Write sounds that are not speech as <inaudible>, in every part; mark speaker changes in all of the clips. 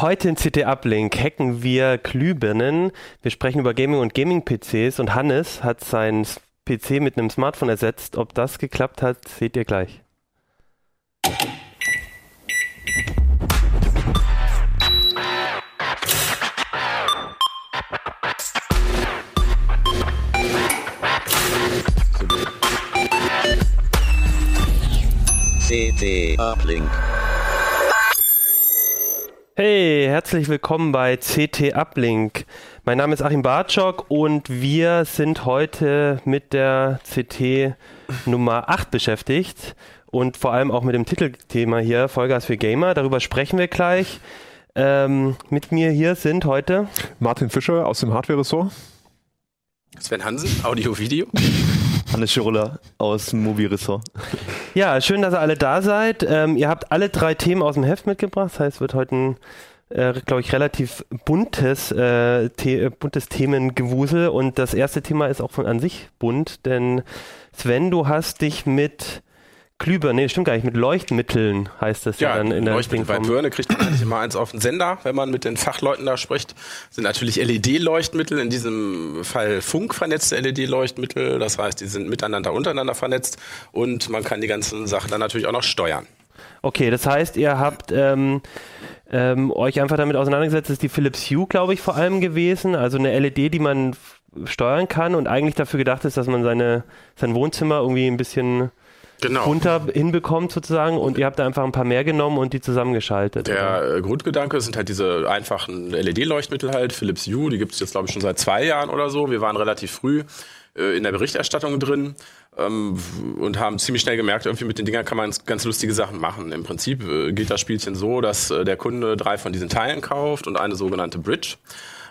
Speaker 1: Heute in CT Uplink hacken wir Glühbirnen. Wir sprechen über Gaming und Gaming-PCs und Hannes hat seinen PC mit einem Smartphone ersetzt. Ob das geklappt hat, seht ihr gleich.
Speaker 2: CT Uplink.
Speaker 1: Hey, herzlich willkommen bei CT Uplink. Mein Name ist Achim Bartschok und wir sind heute mit der CT Nummer 8 beschäftigt und vor allem auch mit dem Titelthema hier, Vollgas für Gamer. Darüber sprechen wir gleich. Ähm, mit mir hier sind heute
Speaker 3: Martin Fischer aus dem Hardware-Ressort.
Speaker 4: Sven Hansen, Audio-Video.
Speaker 5: Hannes Schirulla aus dem Mobilressort.
Speaker 1: Ja, schön, dass ihr alle da seid. Ähm, ihr habt alle drei Themen aus dem Heft mitgebracht. Das heißt, es wird heute ein, äh, glaube ich, relativ buntes, äh, The äh, buntes Themengewusel. Und das erste Thema ist auch von an sich bunt, denn Sven, du hast dich mit Glühbirnen, nee, stimmt gar nicht, mit Leuchtmitteln heißt das ja,
Speaker 4: ja
Speaker 1: dann in der
Speaker 4: Leuchtmittel. Bei Birne kriegt man eigentlich immer eins auf den Sender, wenn man mit den Fachleuten da spricht. Das sind natürlich LED-Leuchtmittel, in diesem Fall funkvernetzte LED-Leuchtmittel. Das heißt, die sind miteinander, untereinander vernetzt und man kann die ganzen Sachen dann natürlich auch noch steuern.
Speaker 1: Okay, das heißt, ihr habt ähm, ähm, euch einfach damit auseinandergesetzt, das ist die Philips Hue, glaube ich, vor allem gewesen. Also eine LED, die man steuern kann und eigentlich dafür gedacht ist, dass man seine, sein Wohnzimmer irgendwie ein bisschen genau. bunter hinbekommt sozusagen und ihr habt da einfach ein paar mehr genommen und die zusammengeschaltet.
Speaker 4: Der oder? Äh, Grundgedanke sind halt diese einfachen LED-Leuchtmittel halt, Philips Hue, die gibt es jetzt glaube ich schon seit zwei Jahren oder so. Wir waren relativ früh äh, in der Berichterstattung drin ähm, und haben ziemlich schnell gemerkt, irgendwie mit den Dingern kann man ganz lustige Sachen machen. Im Prinzip äh, geht das Spielchen so, dass äh, der Kunde drei von diesen Teilen kauft und eine sogenannte Bridge.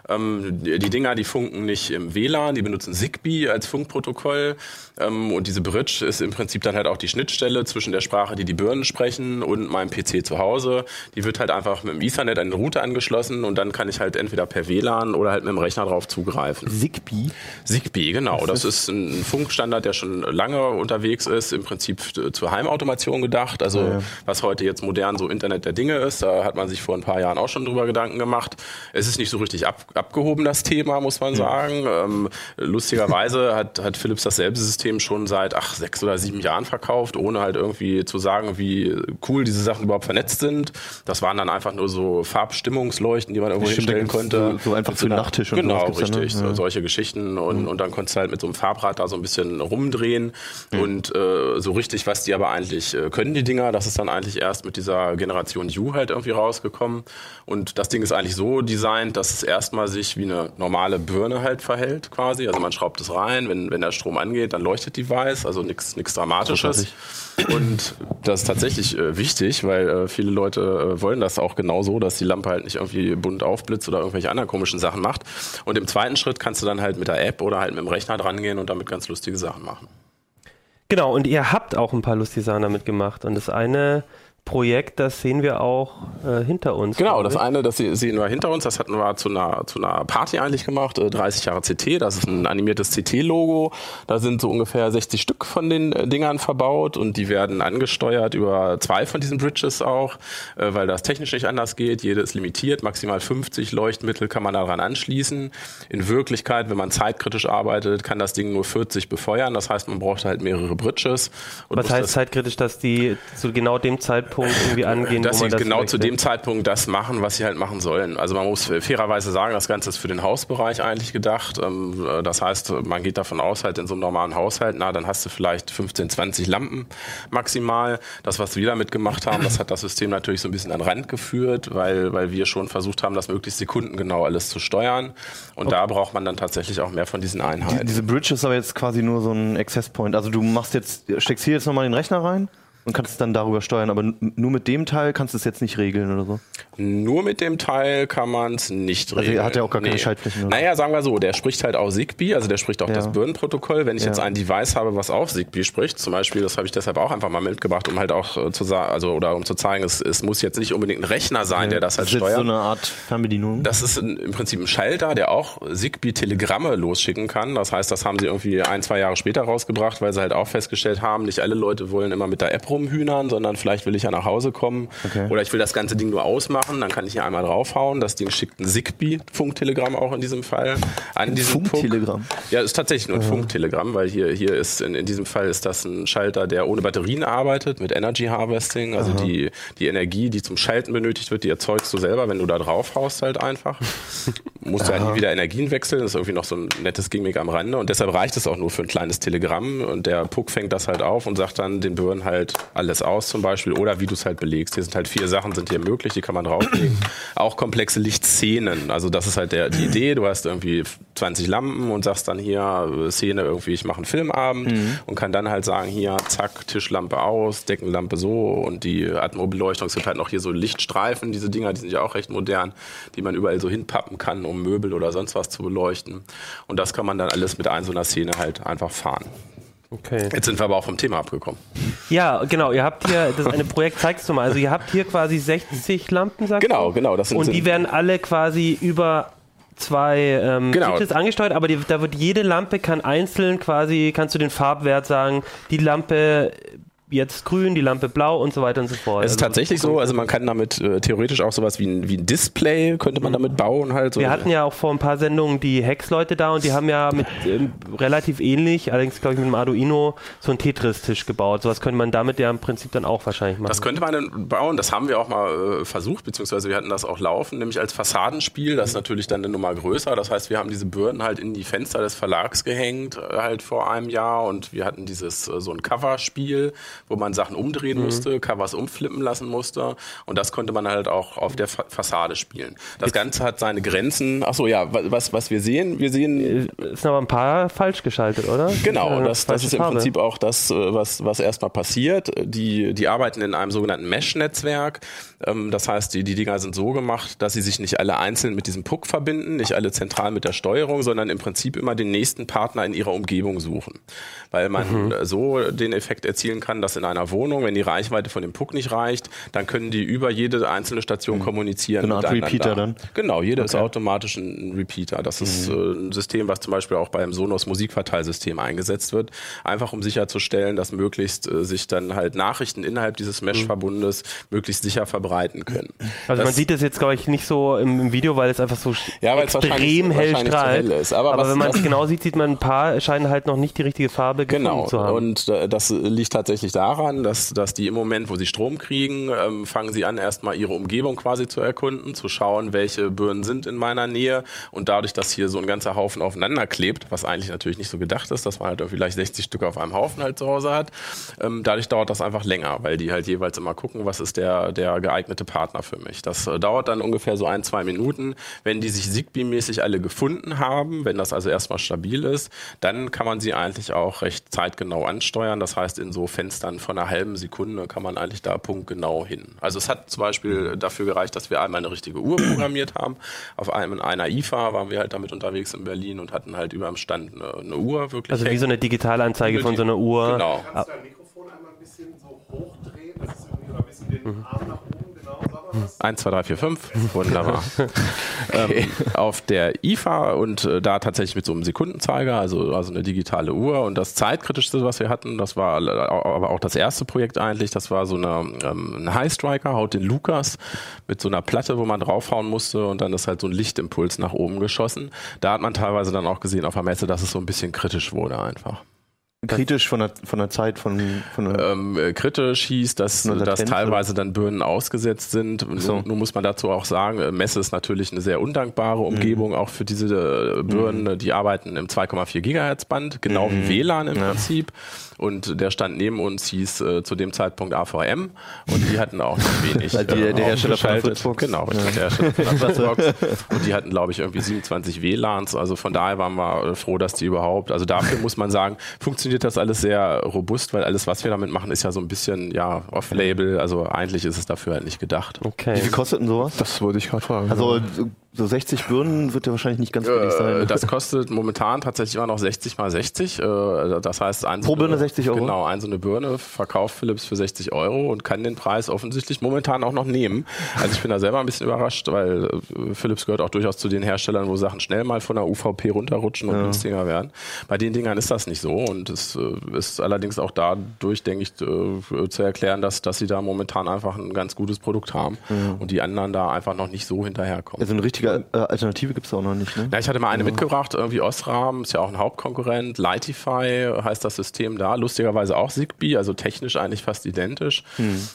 Speaker 4: Ähm, die, Dinger, die funken nicht im WLAN, die benutzen Zigbee als Funkprotokoll. Ähm, und diese Bridge ist im Prinzip dann halt auch die Schnittstelle zwischen der Sprache, die die Birnen sprechen, und meinem PC zu Hause. Die wird halt einfach mit dem Ethernet an den Router angeschlossen und dann kann ich halt entweder per WLAN oder halt mit dem Rechner drauf zugreifen.
Speaker 1: Zigbee?
Speaker 4: Zigbee, genau. Das ist ein Funkstandard, der schon lange unterwegs ist, im Prinzip zur Heimautomation gedacht. Also ja, ja. was heute jetzt modern so Internet der Dinge ist, da hat man sich vor ein paar Jahren auch schon drüber Gedanken gemacht. Es ist nicht so richtig ab, abgehoben, das Thema, muss man sagen. Ähm, lustigerweise hat, hat Philips dasselbe System schon seit ach, sechs oder sieben Jahren verkauft, ohne halt irgendwie zu sagen, wie cool diese Sachen überhaupt vernetzt sind. Das waren dann einfach nur so Farbstimmungsleuchten, die man irgendwo Stimmt, hinstellen konnte.
Speaker 5: So, so einfach für Nachttisch
Speaker 4: und Genau, richtig. Dann, ne? so, solche Geschichten. Und, mhm. und dann konntest du halt mit so einem Farbrad da so ein bisschen rumdrehen. Mhm. Und äh, so richtig, was die aber eigentlich äh, können, die Dinger, das ist dann eigentlich erst mit dieser Generation U halt irgendwie rausgekommen. Und das Ding ist eigentlich so designt, dass es erstmal sich wie eine normale Birne halt verhält quasi. Also man schraubt es rein, wenn, wenn der Strom angeht, dann leuchtet die weiß, also nichts nichts Dramatisches. Und das ist tatsächlich äh, wichtig, weil äh, viele Leute äh, wollen das auch genau so, dass die Lampe halt nicht irgendwie bunt aufblitzt oder irgendwelche anderen komischen Sachen macht. Und im zweiten Schritt kannst du dann halt mit der App oder halt mit dem Rechner dran gehen und damit ganz lustige Sachen machen.
Speaker 1: Genau, und ihr habt auch ein paar lustige Sachen damit gemacht. Und das eine Projekt, das sehen wir auch äh, hinter uns.
Speaker 4: Genau, das eine, das sehen wir hinter uns, das hatten wir zu einer, zu einer Party eigentlich gemacht, äh, 30 Jahre CT, das ist ein animiertes CT-Logo, da sind so ungefähr 60 Stück von den äh, Dingern verbaut und die werden angesteuert über zwei von diesen Bridges auch, äh, weil das technisch nicht anders geht, jede ist limitiert, maximal 50 Leuchtmittel kann man daran anschließen. In Wirklichkeit, wenn man zeitkritisch arbeitet, kann das Ding nur 40 befeuern, das heißt, man braucht halt mehrere Bridges.
Speaker 1: Was heißt zeitkritisch, dass die zu genau dem Zeitpunkt Zeitpunkt irgendwie angehen.
Speaker 4: Dass sie das genau zu dem Zeitpunkt das machen, was sie halt machen sollen. Also man muss fairerweise sagen, das Ganze ist für den Hausbereich eigentlich gedacht. Ähm, das heißt, man geht davon aus, halt in so einem normalen Haushalt, na, dann hast du vielleicht 15, 20 Lampen maximal. Das, was wir damit gemacht haben, das hat das System natürlich so ein bisschen an Rand geführt, weil, weil wir schon versucht haben, das möglichst sekundengenau alles zu steuern. Und okay. da braucht man dann tatsächlich auch mehr von diesen Einheiten. Die,
Speaker 5: diese Bridge ist aber jetzt quasi nur so ein Access Point. Also du machst jetzt, steckst hier jetzt nochmal den Rechner rein und kannst es dann darüber steuern. Aber nur mit dem Teil kannst du es jetzt nicht regeln oder so?
Speaker 4: Nur mit dem Teil kann man es nicht regeln.
Speaker 5: Also hat ja auch gar keine nee. Schaltflächen.
Speaker 4: Oder? Naja, sagen wir so, der spricht halt auch Zigbee, also der spricht auch ja. das Birnenprotokoll. Wenn ich ja. jetzt ein Device habe, was auf Zigbee spricht, zum Beispiel, das habe ich deshalb auch einfach mal mitgebracht, um halt auch äh, zu sagen, also oder um zu zeigen, es, es muss jetzt nicht unbedingt ein Rechner sein, ja. der das halt das ist steuert.
Speaker 5: so eine Art Fernbedienung.
Speaker 4: Das ist ein, im Prinzip ein Schalter, der auch Zigbee-Telegramme losschicken kann. Das heißt, das haben sie irgendwie ein, zwei Jahre später rausgebracht, weil sie halt auch festgestellt haben, nicht alle Leute wollen immer mit der App rum rumhühnern, sondern vielleicht will ich ja nach Hause kommen
Speaker 5: Okay.
Speaker 4: oder ich will das ganze Ding nur ausmachen, dann kann ich hier einmal draufhauen. Das Ding schickt ein Zigbee-Funktelegramm auch in diesem Fall an diesen.
Speaker 5: Funktelegramm?
Speaker 4: Ja, ist tatsächlich nur ein Funktelegramm, weil hier, hier ist, in, in diesem Fall ist das ein Schalter, der ohne Batterien arbeitet, mit Energy Harvesting. Also die, die Energie, die zum Schalten benötigt wird, die erzeugst du selber, wenn du da drauf haust halt einfach. <laughs> Musst du halt nie wieder Energien wechseln. Das ist irgendwie noch so ein nettes Gimmick am Rande. Und deshalb reicht es auch nur für ein kleines Telegramm. Und der Puck fängt das halt auf und sagt dann den Birnen halt alles aus zum Beispiel oder wie du es halt belegst. Hier sind halt vier Sachen sind hier möglich, die kann man drauflegen. <clears throat> auch komplexe Lichtszenen. Also das ist halt der, die Idee. Du hast irgendwie 20 Lampen und sagst dann hier äh, Szene irgendwie, ich mache einen Filmabend und kann dann halt sagen, hier, zack, Tischlampe aus, Deckenlampe so und die Atmobeleuchtung es gibt halt noch hier so Lichtstreifen, diese Dinger, die sind ja auch recht modern, die man überall so hinpappen kann, um Möbel oder sonst was zu beleuchten. Und das kann man dann alles mit ein so einer Szene halt einfach fahren.
Speaker 1: Okay.
Speaker 4: Jetzt sind wir aber auch vom Thema abgekommen.
Speaker 1: Ja, genau. Ihr habt hier, das eine Projekt zeigst du mal. Also ihr habt hier quasi 60 Lampen, sagst
Speaker 4: Genau,
Speaker 1: du?
Speaker 4: genau. Das sind,
Speaker 1: Und die werden alle quasi über zwei ähm,
Speaker 4: Genau.
Speaker 1: Switches angesteuert, aber die, da wird jede Lampe kann einzeln quasi, kannst du den Farbwert sagen, die Lampe jetzt grün, die Lampe blau und so weiter und so fort.
Speaker 4: es ist
Speaker 1: Also,
Speaker 4: tatsächlich so, also man kann damit äh, theoretisch auch sowas wie ein, wie ein Display könnte man damit bauen halt. So
Speaker 1: Wir hatten ja auch vor ein paar Sendungen die Hex-Leute da und die haben ja mit ähm, relativ ähnlich, allerdings glaube ich mit dem Arduino, so einen Tetris-Tisch gebaut. Sowas könnte man damit ja im Prinzip dann auch wahrscheinlich machen.
Speaker 4: Das könnte man dann bauen, das haben wir auch mal äh, versucht, beziehungsweise wir hatten das auch laufen, nämlich als Fassadenspiel, das ist natürlich dann eine Nummer größer, das heißt, wir haben diese Birnen halt in die Fenster des Verlags gehängt, äh, halt vor einem Jahr und wir hatten dieses, äh, so ein Coverspiel, wo man Sachen umdrehen musste, Covers umflippen lassen musste und das konnte man halt auch auf der Fa Fassade spielen. Das Ganze hat seine Grenzen, ach so, ja, wa- was, was wir sehen, wir sehen
Speaker 1: Es sind aber ein paar falsch geschaltet, oder?
Speaker 4: Genau, das, das ist im
Speaker 1: Farbe.
Speaker 4: Prinzip auch das, äh, was, was erstmal passiert. Die, die arbeiten in einem sogenannten Mesh-Netzwerk. Ähm, Das heißt, die, die Dinger sind so gemacht, dass sie sich nicht alle einzeln mit diesem Puck verbinden, nicht alle zentral mit der Steuerung, sondern im Prinzip immer den nächsten Partner in ihrer Umgebung suchen. Weil man
Speaker 1: Mhm.
Speaker 4: so den Effekt erzielen kann, dass in einer Wohnung, wenn die Reichweite von dem Puck nicht reicht, dann können die über jede einzelne Station kommunizieren.
Speaker 5: So eine Art
Speaker 4: miteinander.
Speaker 5: Repeater dann?
Speaker 4: Genau, jede ist automatisch ein Repeater. Das ist äh, ein System, was zum Beispiel auch beim Sonos Musikverteilsystem eingesetzt wird, einfach um sicherzustellen, dass möglichst äh, sich dann halt Nachrichten innerhalb dieses Mesh-Verbundes möglichst sicher verbreiten können.
Speaker 1: Also man
Speaker 4: Das-
Speaker 1: sieht das jetzt, glaube ich, nicht so im, im Video, weil es einfach so
Speaker 4: Ja, weil es wahrscheinlich-
Speaker 1: extrem hell strahlt.
Speaker 4: hell ist. Aber was-
Speaker 1: wenn man es genau sieht, sieht man ein paar scheinen halt noch nicht die richtige Farbe
Speaker 4: Genau,
Speaker 1: zu haben.
Speaker 4: und äh, das liegt tatsächlich daran, dass, dass die im Moment, wo sie Strom kriegen, ähm, fangen sie an, erstmal ihre Umgebung quasi zu erkunden, zu schauen, welche Birnen sind in meiner Nähe und dadurch, dass hier so ein ganzer Haufen aufeinander klebt, was eigentlich natürlich nicht so gedacht ist, dass man halt vielleicht 60 Stück auf einem Haufen halt zu Hause hat, ähm, dadurch dauert das einfach länger, weil die halt jeweils immer gucken, was ist der, der geeignete Partner für mich. Das äh, dauert dann ungefähr so ein, zwei Minuten. Wenn die sich Zigbee-mäßig alle gefunden haben, wenn das also erstmal stabil ist, dann kann man sie eigentlich auch recht zeitgenau ansteuern. Das heißt, in so Fenstern von einer halben Sekunde kann man eigentlich da punktgenau hin. Also es hat zum Beispiel dafür gereicht, dass wir einmal eine richtige Uhr programmiert haben. Auf einem in einer IFA waren wir halt damit unterwegs in Berlin und hatten halt über dem Stand eine, eine Uhr wirklich.
Speaker 1: also wie
Speaker 4: hängen.
Speaker 1: so eine Digitalanzeige von so einer Uhr.
Speaker 4: Genau.
Speaker 2: Kannst du dein Mikrofon einmal ein bisschen so hochdrehen? Das ist irgendwie oder ein bisschen den Arm nach oben, genau, sag mal was.
Speaker 4: 1, 2, 3, 4, 5. Wunderbar. <laughs> ähm, auf der IFA und äh, da tatsächlich mit so einem Sekundenzeiger, also, also eine digitale Uhr. Und das zeitkritischste, was wir hatten, das war äh, aber auch das erste Projekt eigentlich, das war so eine, ähm, ein High Striker, haut den Lukas mit so einer Platte, wo man draufhauen musste und dann ist halt so ein Lichtimpuls nach oben geschossen. Da hat man teilweise dann auch gesehen auf der Messe, dass es so ein bisschen kritisch wurde einfach.
Speaker 5: Kritisch von der, von der Zeit, von, von der,
Speaker 4: ähm, äh, kritisch hieß, dass, dass teilweise dann Birnen ausgesetzt sind.
Speaker 5: so.
Speaker 4: Nun, nun muss man dazu auch sagen, äh, Messe ist natürlich eine sehr undankbare Umgebung, auch für diese äh, Birnen. Die arbeiten im 2,4 Gigahertz Band, genau wie WLAN im Prinzip. Und der Stand neben uns hieß äh, zu dem Zeitpunkt AVM und die hatten auch noch wenig. <laughs>
Speaker 5: Weil die- der Hersteller von. Fritzbox.
Speaker 4: Genau, richtig, der Hersteller von der Fritzbox. <laughs> Und die hatten, glaube ich, irgendwie 27 WLANs. Also von daher waren wir äh, froh, dass die überhaupt, also dafür muss man sagen, funktioniert das alles sehr robust, weil alles, was wir damit machen, ist ja so ein bisschen, ja, off-label. Also eigentlich ist es dafür halt nicht gedacht.
Speaker 1: Okay.
Speaker 5: wie viel kostet denn sowas?
Speaker 3: Das wollte ich gerade fragen.
Speaker 5: Also so 60 Birnen wird ja wahrscheinlich nicht ganz billig sein.
Speaker 4: Das kostet momentan tatsächlich immer noch 60 mal 60. Äh, das heißt, ein
Speaker 5: Pro
Speaker 4: eine-
Speaker 5: Birne 60 Euro?
Speaker 4: Genau, ein so eine Birne verkauft Philips für 60 Euro und kann den Preis offensichtlich momentan auch noch nehmen. Also ich bin da selber ein bisschen überrascht, weil äh, Philips gehört auch durchaus zu den Herstellern, wo Sachen schnell mal von der UVP runterrutschen und günstiger werden. Bei den Dingern ist das nicht so und es äh, ist allerdings auch dadurch, denke ich, zu erklären, dass, dass sie da momentan einfach ein ganz gutes Produkt haben und die anderen da einfach noch nicht so hinterherkommen.
Speaker 5: Also eine richtige äh, Alternative gibt es auch noch nicht, ne?
Speaker 4: Ja, ich hatte mal eine mitgebracht, irgendwie Osram, ist ja auch ein Hauptkonkurrent. Lightify heißt das System da, lustigerweise auch Zigbee, also technisch eigentlich fast identisch.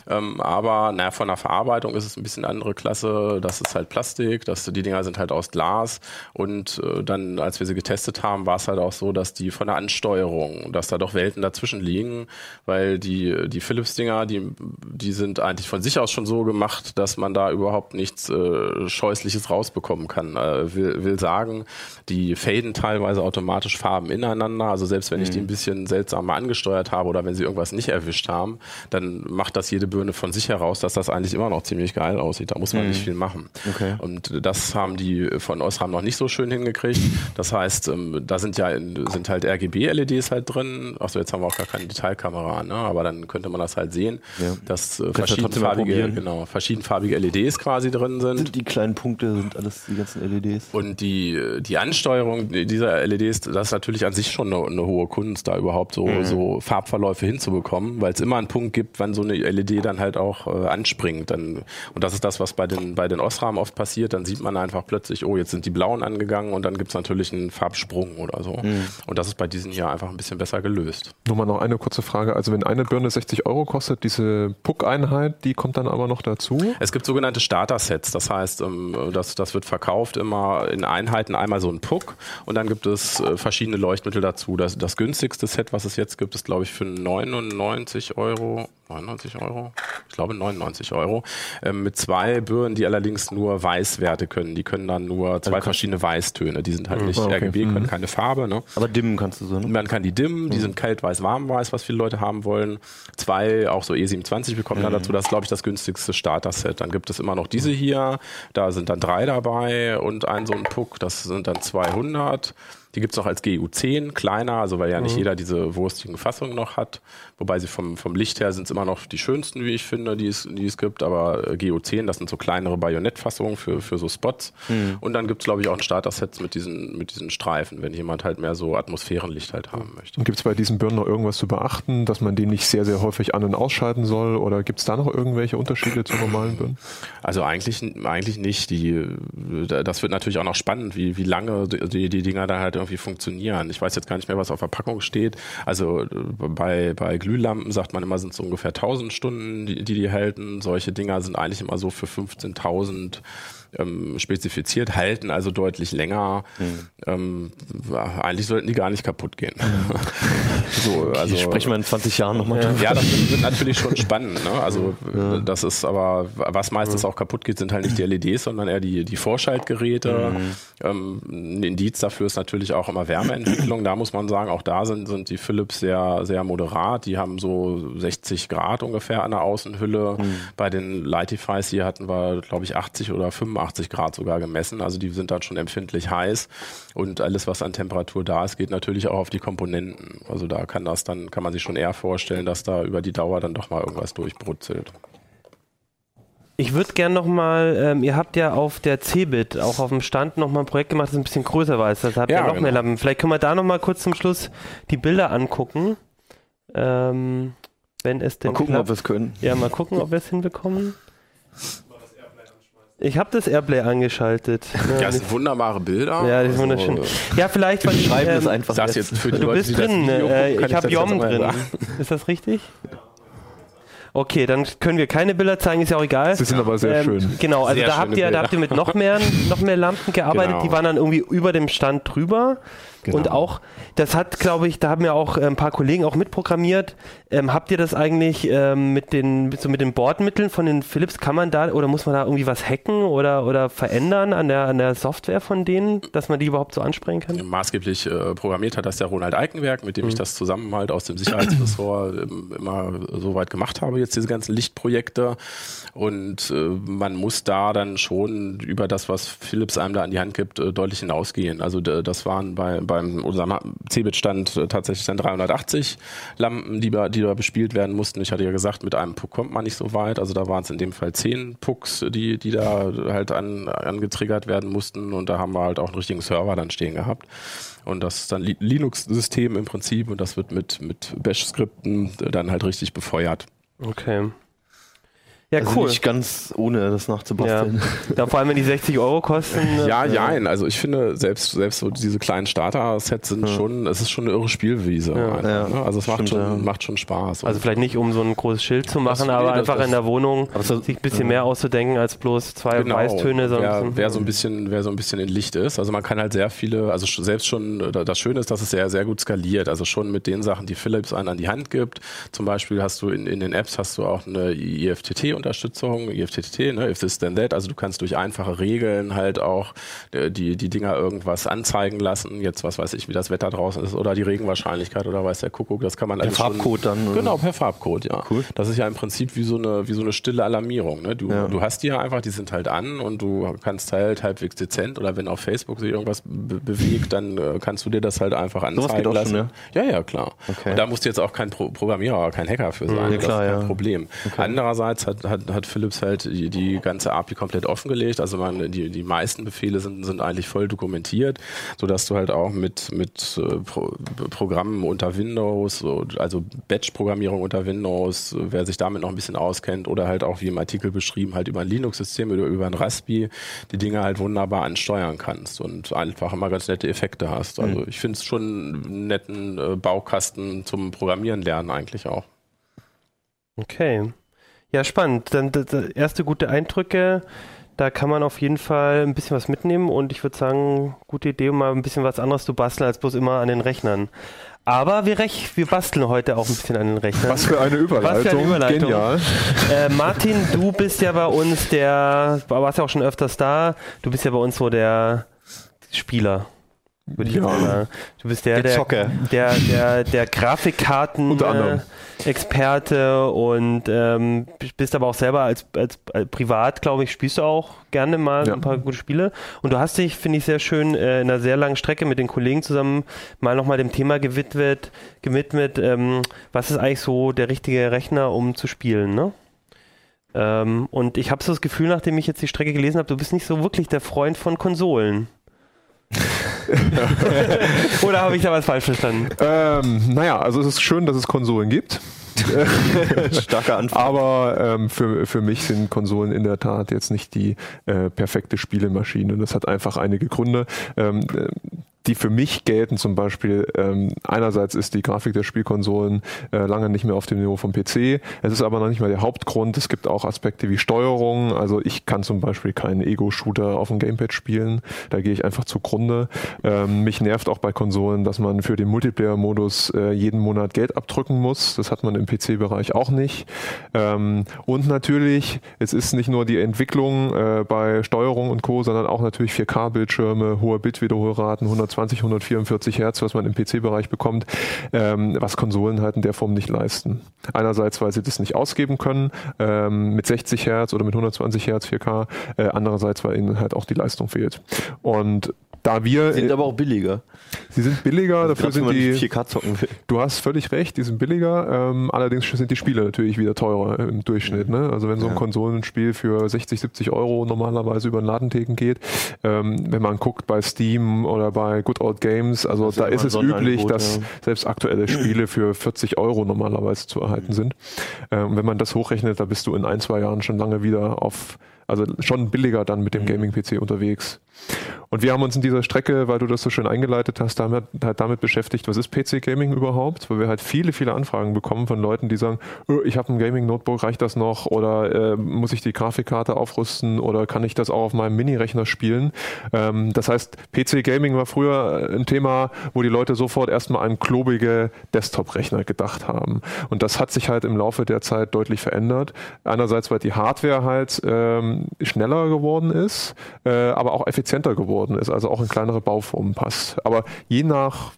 Speaker 4: Ähm, aber naja, von der Verarbeitung ist es ein bisschen andere Klasse. Das ist halt Plastik, das, die Dinger sind halt aus Glas. Und äh, dann, als wir sie getestet haben, war es halt auch so, dass die von der Ansteuerung, dass da doch Welten dazwischen liegen, weil die, die Philips-Dinger, die, die sind eigentlich von sich aus schon so gemacht, dass man da überhaupt nichts äh, Scheußliches rausbekommen kann. Äh, will, will sagen, die faden teilweise automatisch Farben ineinander. Also selbst wenn ich die ein bisschen seltsam mal angesteuert habe oder wenn sie irgendwas nicht erwischt haben, dann macht das jede Birne von sich heraus, dass das eigentlich immer noch ziemlich geil aussieht. Da muss man nicht viel machen.
Speaker 5: Okay.
Speaker 4: Und das haben die von Osram noch nicht so schön hingekriegt. Das heißt, ähm, da sind ja sind halt RGB-LEDs halt drin. Achso, jetzt haben wir auch gar keine Detailkamera, ne? aber dann könnte man das halt sehen,
Speaker 5: Ja.
Speaker 4: dass äh, verschiedenfarbige, genau, verschiedenfarbige LEDs quasi drin sind.
Speaker 5: Sind die kleinen Punkte, sind alles die ganzen LEDs.
Speaker 4: Und die, die Ansteuerung dieser LEDs, das ist natürlich an sich schon eine, eine hohe Kunst, da überhaupt so, so Farbverläufe hinzubekommen, weil es immer einen Punkt gibt, wann so eine LED dann halt auch äh, anspringt. Dann, und das ist das, was bei den, bei den Osram oft passiert. Dann sieht man einfach plötzlich, oh, jetzt sind die blauen angegangen und dann gibt's natürlich einen Farbsprung oder so. Und das ist bei diesen hier einfach ein bisschen besser gelöst.
Speaker 3: Nur mal noch eine kurze Frage. Also wenn eine Birne 60 Euro kostet, diese Puck-Einheit, die kommt dann aber noch dazu?
Speaker 4: Es gibt sogenannte Starter-Sets, das heißt, ähm, das, wird verkauft immer in Einheiten, einmal so ein Puck und dann gibt es äh, verschiedene Leuchtmittel dazu. Das, das günstigste Set, was es jetzt gibt, ist glaube ich für 99 Euro. 99 Euro? Ich glaube 99 Euro. Ähm, mit zwei Birnen, die allerdings nur Weißwerte können. Die können dann nur zwei verschiedene Weißtöne. Die sind halt nicht
Speaker 3: okay.
Speaker 4: RGB, können keine Farbe. Ne?
Speaker 5: Aber dimmen kannst du so, ne?
Speaker 4: Man kann die dimmen, die sind kalt, weiß, warm, weiß, was viele Leute haben wollen. Zwei, auch so E27 bekommen dann dazu. Das ist, glaube ich, das günstigste Starter-Set. Dann gibt es immer noch diese hier. Da sind dann drei dabei und ein so ein Puck. Das sind dann 200. Die gibt's noch als GU10, kleiner, also weil ja nicht jeder diese wurstigen Fassungen noch hat. Wobei sie vom, vom Licht her sind immer noch die schönsten, wie ich finde, die es, die es gibt. Aber äh, GU10, das sind so kleinere Bajonettfassungen für, für so Spots. Und dann gibt's glaube ich, auch ein Starter-Set mit diesen, mit diesen Streifen, wenn jemand halt mehr so Atmosphärenlicht halt haben möchte.
Speaker 3: Und gibt es bei diesen Birnen noch irgendwas zu beachten, dass man die nicht sehr, sehr häufig an- und ausschalten soll? Oder gibt es da noch irgendwelche Unterschiede zu normalen Birnen?
Speaker 4: Also eigentlich, eigentlich nicht. Die, das wird natürlich auch noch spannend, wie, wie lange die, die Dinger dann halt irgendwie funktionieren. Ich weiß jetzt gar nicht mehr, was auf der Packung steht. Also äh, bei, bei Glühlampen sagt man immer, sind es ungefähr 1000 Stunden, die, die die halten. Solche Dinger sind eigentlich immer so für 15.000 ähm, spezifiziert, halten also deutlich länger. Ähm, eigentlich sollten die gar nicht kaputt gehen. <laughs> so, also,
Speaker 5: Die sprechen wir in 20 Jahren nochmal drüber.
Speaker 4: ja, das wird, natürlich schon spannend. Ne? Also das ist aber, was meistens auch kaputt geht, sind halt nicht die LEDs, sondern eher die, die Vorschaltgeräte. Ähm, ein Indiz dafür ist natürlich auch immer Wärmeentwicklung. Da muss man sagen, auch da sind, sind die Philips sehr, sehr moderat. Die haben so 60 Grad ungefähr an der Außenhülle. Bei den Lightifys hier hatten wir, glaube ich, 80 oder 85 Grad sogar gemessen. Also die sind dann schon empfindlich heiß. Und alles, was an Temperatur da ist, geht natürlich auch auf die Komponenten. Also da kann das dann, kann man sich schon eher vorstellen, dass da über die Dauer dann doch mal irgendwas durchbrutzelt.
Speaker 1: Ich würde gern nochmal, ähm, ihr habt ja auf der CeBIT auch auf dem Stand nochmal ein Projekt gemacht, das ein bisschen größer war. Das habt ihr
Speaker 4: Ja,
Speaker 1: noch
Speaker 4: genau.
Speaker 1: mehr Lampen. Vielleicht können wir da nochmal kurz zum Schluss die Bilder angucken. Ähm, wenn es denn
Speaker 5: Mal gucken, ob
Speaker 1: klappt.
Speaker 5: wir es können.
Speaker 1: Ja, mal gucken, ob wir es hinbekommen. Ich habe das Airplay angeschaltet. <laughs>
Speaker 4: Ja, das sind wunderbare Bilder.
Speaker 1: Ja, das ist
Speaker 4: Also,
Speaker 1: wunderschön. Ja, vielleicht weil ich,
Speaker 5: Schreiben
Speaker 1: ähm,
Speaker 5: ist einfach.
Speaker 4: Das jetzt für die
Speaker 1: Du
Speaker 4: Leute,
Speaker 1: bist
Speaker 4: die das
Speaker 1: drin.
Speaker 4: Video
Speaker 1: Äh, ich habe
Speaker 4: das mal
Speaker 1: drin.
Speaker 4: sagen.
Speaker 1: Ist das richtig? Okay, dann können wir keine Bilder zeigen, ist ja auch egal.
Speaker 3: Sie sind aber sehr
Speaker 1: Ähm,
Speaker 3: schön.
Speaker 1: Genau, also
Speaker 4: Sehr
Speaker 1: da habt ihr, da
Speaker 4: Bilder.
Speaker 1: habt ihr mit noch mehr, noch mehr Lampen gearbeitet,
Speaker 4: Genau.
Speaker 1: die waren dann irgendwie über dem Stand drüber.
Speaker 4: Genau.
Speaker 1: Und auch, das hat, glaube ich, da haben ja auch äh, ein paar Kollegen auch mitprogrammiert. Ähm, habt ihr das eigentlich ähm, mit den, mit so mit den Bordmitteln von den Philips, kann man da oder muss man da irgendwie was hacken oder, oder verändern an der, an der Software von denen, dass man die überhaupt so ansprechen kann?
Speaker 4: Maßgeblich äh, programmiert hat das der Ronald Eikenberg, mit dem ich das zusammen halt aus dem Sicherheitsressort ähm, immer so weit gemacht habe jetzt diese ganzen Lichtprojekte und äh, man muss da dann schon über das, was Philips einem da an die Hand gibt, äh, deutlich hinausgehen. Also das waren bei, beim unserem Cebit-Stand äh, tatsächlich dann 380 Lampen, die, da- die da bespielt werden mussten. Ich hatte ja gesagt, mit einem Puck kommt man nicht so weit. Also da waren es in dem Fall 10 Pucks, die, die da halt an, angetriggert werden mussten und da haben wir halt auch einen richtigen Server dann stehen gehabt. Und das ist dann Li- Linux-System im Prinzip und das wird mit, mit Bash-Skripten dann halt richtig befeuert.
Speaker 1: Okay. Ja,
Speaker 5: Also
Speaker 1: cool.
Speaker 5: nicht ganz ohne das
Speaker 1: Ja.
Speaker 5: nachzubasteln.
Speaker 1: ja, vor allem, wenn die 60 Euro kosten. <laughs>
Speaker 4: Ja,
Speaker 1: äh,
Speaker 4: ja, also ich finde, selbst, selbst so diese kleinen Starter-Sets sind schon, es ist schon eine irre Spielwiese.
Speaker 1: Ja.
Speaker 5: Ja,
Speaker 4: ne? Also es macht
Speaker 5: stimmt,
Speaker 4: schon,
Speaker 5: ja.
Speaker 4: macht schon Spaß.
Speaker 1: Also vielleicht nicht, um so ein großes Schild zu machen, aber einfach
Speaker 4: das-
Speaker 1: in der Wohnung sich ein bisschen mehr auszudenken als bloß zwei
Speaker 4: Genau,
Speaker 1: Weißtöne. sondern
Speaker 4: wer, wer so ein bisschen, wer so ein bisschen in Licht ist. Also man kann halt sehr viele, also selbst schon, äh, das Schöne ist, dass es sehr, sehr gut skaliert. Also schon mit den Sachen, die Philips einen an die Hand gibt. Zum Beispiel hast du in, in den Apps hast du auch eine IFTT-Unterstützung, IFTTT, ne, if this then that. Also du kannst durch einfache Regeln halt auch äh, die, die Dinger irgendwas anzeigen lassen. Jetzt, was weiß ich, wie das Wetter draußen ist oder die Regenwahrscheinlichkeit oder weiß der Kuckuck. Das kann man
Speaker 5: Der
Speaker 4: alles schon-
Speaker 5: Farbcode dann.
Speaker 4: Genau, per Farbcode, ja.
Speaker 5: Cool.
Speaker 4: Das ist ja im Prinzip wie so eine, wie so eine stille Alarmierung. Ne? Du,
Speaker 5: Ja.
Speaker 4: du hast die ja einfach, die sind halt an und du kannst halt halbwegs dezent oder wenn auf Facebook sich irgendwas be bewegt, dann äh, kannst du dir das halt einfach anzeigen
Speaker 5: geht auch
Speaker 4: lassen.
Speaker 5: schon,
Speaker 4: ja? ja, klar.
Speaker 5: Okay.
Speaker 4: Und da musst du jetzt auch kein Pro Programmierer oder kein Hacker für sein.
Speaker 5: Ja,
Speaker 4: das
Speaker 5: klar,
Speaker 4: ist kein
Speaker 5: ja.
Speaker 4: Problem. Andererseits hat, hat, hat Philips halt die, die ganze API komplett offengelegt. Also man, die, die meisten Befehle sind, sind eigentlich voll dokumentiert, sodass du halt auch mit, mit äh, Pro Programmen unter Windows, so, also Batch-Programmierung unter Windows, wer sich damit noch ein bisschen auskennt, oder halt auch wie im Artikel beschrieben, halt über ein Linux-System oder über ein Raspi die Dinge halt wunderbar ansteuern kannst und einfach immer ganz nette Effekte hast. Also ich finde es schon einen netten äh, Baukasten zum Programmieren lernen eigentlich auch.
Speaker 1: Okay. Ja, spannend. Dann erste gute Eindrücke. Da kann man auf jeden Fall ein bisschen was mitnehmen und ich würde sagen, gute Idee, um mal ein bisschen was anderes zu basteln, als bloß immer an den Rechnern. Aber wir, rech wir basteln heute auch ein bisschen an den Rechnern.
Speaker 3: Was für eine Überleitung.
Speaker 1: Was für eine Überleitung.
Speaker 3: Genial.
Speaker 1: Äh, Martin, du bist ja bei uns der, warst ja auch schon öfters da, du bist ja bei uns so der Spieler. Würde ich
Speaker 3: Ja.
Speaker 1: jetzt mal sagen. Du bist der,
Speaker 5: Der
Speaker 1: der, der, der, der Grafikkarten
Speaker 3: Unter anderem.
Speaker 1: äh, und ähm, bist aber auch selber als, als, als privat, glaube ich, spielst du auch gerne mal
Speaker 3: Ja.
Speaker 1: ein paar gute Spiele. Und du hast dich, finde ich, sehr schön äh, in einer sehr langen Strecke mit den Kollegen zusammen mal nochmal dem Thema gewidmet, gewidmet ähm, was ist eigentlich so der richtige Rechner, um zu spielen, ne? Ähm, und ich habe so das Gefühl, nachdem ich jetzt die Strecke gelesen habe, du bist nicht so wirklich der Freund von Konsolen. <laughs> <laughs> Oder habe ich da was falsch verstanden?
Speaker 3: Ähm, naja, also es ist schön, dass es Konsolen gibt. <laughs>
Speaker 5: Starker Anfang.
Speaker 3: Aber ähm, für, für mich sind Konsolen in der Tat jetzt nicht die äh, perfekte Spielemaschine. Das hat einfach einige Gründe. Ähm, äh, die für mich gelten zum Beispiel, ähm, einerseits ist die Grafik der Spielkonsolen äh, lange nicht mehr auf dem Niveau vom PC. Es ist aber noch nicht mal der Hauptgrund. Es gibt auch Aspekte wie Steuerung. Also ich kann zum Beispiel keinen Ego-Shooter auf dem Gamepad spielen. Da gehe ich einfach zugrunde. Ähm, mich nervt auch bei Konsolen, dass man für den Multiplayer-Modus äh, jeden Monat Geld abdrücken muss. Das hat man im PC-Bereich auch nicht. Ähm, und natürlich, es ist nicht nur die Entwicklung äh, bei Steuerung und Co., sondern auch natürlich 4K-Bildschirme, hohe Bitwiederholraten, 120, 144 Hertz, was man im PC-Bereich bekommt, ähm, was Konsolen halt in der Form nicht leisten. Einerseits, weil sie das nicht ausgeben können ähm, mit 60 Hertz oder mit 120 Hertz 4K, äh, andererseits, weil ihnen halt auch die Leistung fehlt. Und da wir,
Speaker 5: Sind aber auch billiger.
Speaker 3: sie sind billiger, dafür sind die,
Speaker 5: 4K zocken will.
Speaker 3: Du hast völlig recht, die sind billiger, ähm, allerdings sind die Spiele natürlich wieder teurer im Durchschnitt. Ne? Also wenn so ein
Speaker 5: Ja.
Speaker 3: Konsolenspiel für 60, 70 Euro normalerweise über den Ladentheken geht, ähm, wenn man guckt bei Steam oder bei Good Old Games, also
Speaker 5: Das
Speaker 3: da ist es üblich, dass
Speaker 5: ja.
Speaker 3: selbst aktuelle Spiele für 40 Euro normalerweise zu erhalten sind. Ähm, wenn man das hochrechnet, da bist du in ein, zwei Jahren schon lange wieder auf, also schon billiger dann mit dem
Speaker 5: Mhm.
Speaker 3: Gaming-PC unterwegs. Und wir haben uns in dieser Strecke, weil du das so schön eingeleitet hast, damit, halt damit beschäftigt, was ist PC-Gaming überhaupt? Weil wir halt viele, viele Anfragen bekommen von Leuten, die sagen, "Oh, ich habe ein Gaming-Notebook, reicht das noch? Oder äh, muss ich die Grafikkarte aufrüsten? Oder kann ich das auch auf meinem Mini-Rechner spielen? Ähm, das heißt, PC-Gaming war früher ein Thema, wo die Leute sofort erstmal an klobige Desktop-Rechner gedacht haben. Und das hat sich halt im Laufe der Zeit deutlich verändert. Einerseits, weil die Hardware halt ähm, schneller geworden ist, äh, aber auch effizienter geworden ist, also auch in kleinere Bauformen passt. Aber je nach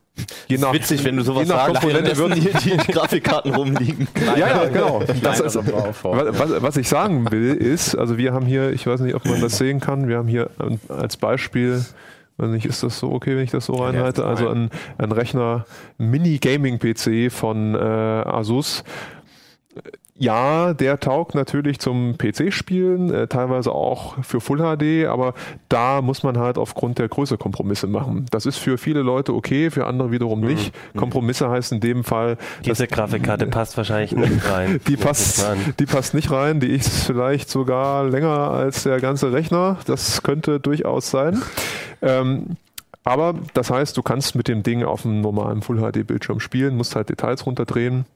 Speaker 3: Je nach,
Speaker 5: Witzig, wenn du sowas
Speaker 3: je nach
Speaker 5: sagst,
Speaker 3: wird,
Speaker 5: hier die Grafikkarten rumliegen. <laughs>
Speaker 3: ja, ja, genau. Das ist,
Speaker 4: Bauform.
Speaker 3: was, was ich sagen will, ist, also wir haben hier, ich weiß nicht, ob man das sehen kann, wir haben hier ähm, als Beispiel, weiß nicht, ist das so okay, wenn ich das so reinhalte? Also ein, ein Rechner Mini-Gaming-PC von äh, Asus. Ja, der taugt natürlich zum PC-Spielen, äh, teilweise auch für Full HD, aber da muss man halt aufgrund der Größe Kompromisse machen. Das ist für viele Leute okay, für andere wiederum nicht. Kompromisse heißt in dem Fall,
Speaker 1: Diese Grafikkarte passt wahrscheinlich nicht <laughs> rein.
Speaker 3: die passt, die passt nicht rein. Die ist vielleicht sogar länger als der ganze Rechner. Das könnte durchaus sein. Ähm, aber das heißt, du kannst mit dem Ding auf einem normalen Full HD Bildschirm spielen, musst halt Details runterdrehen.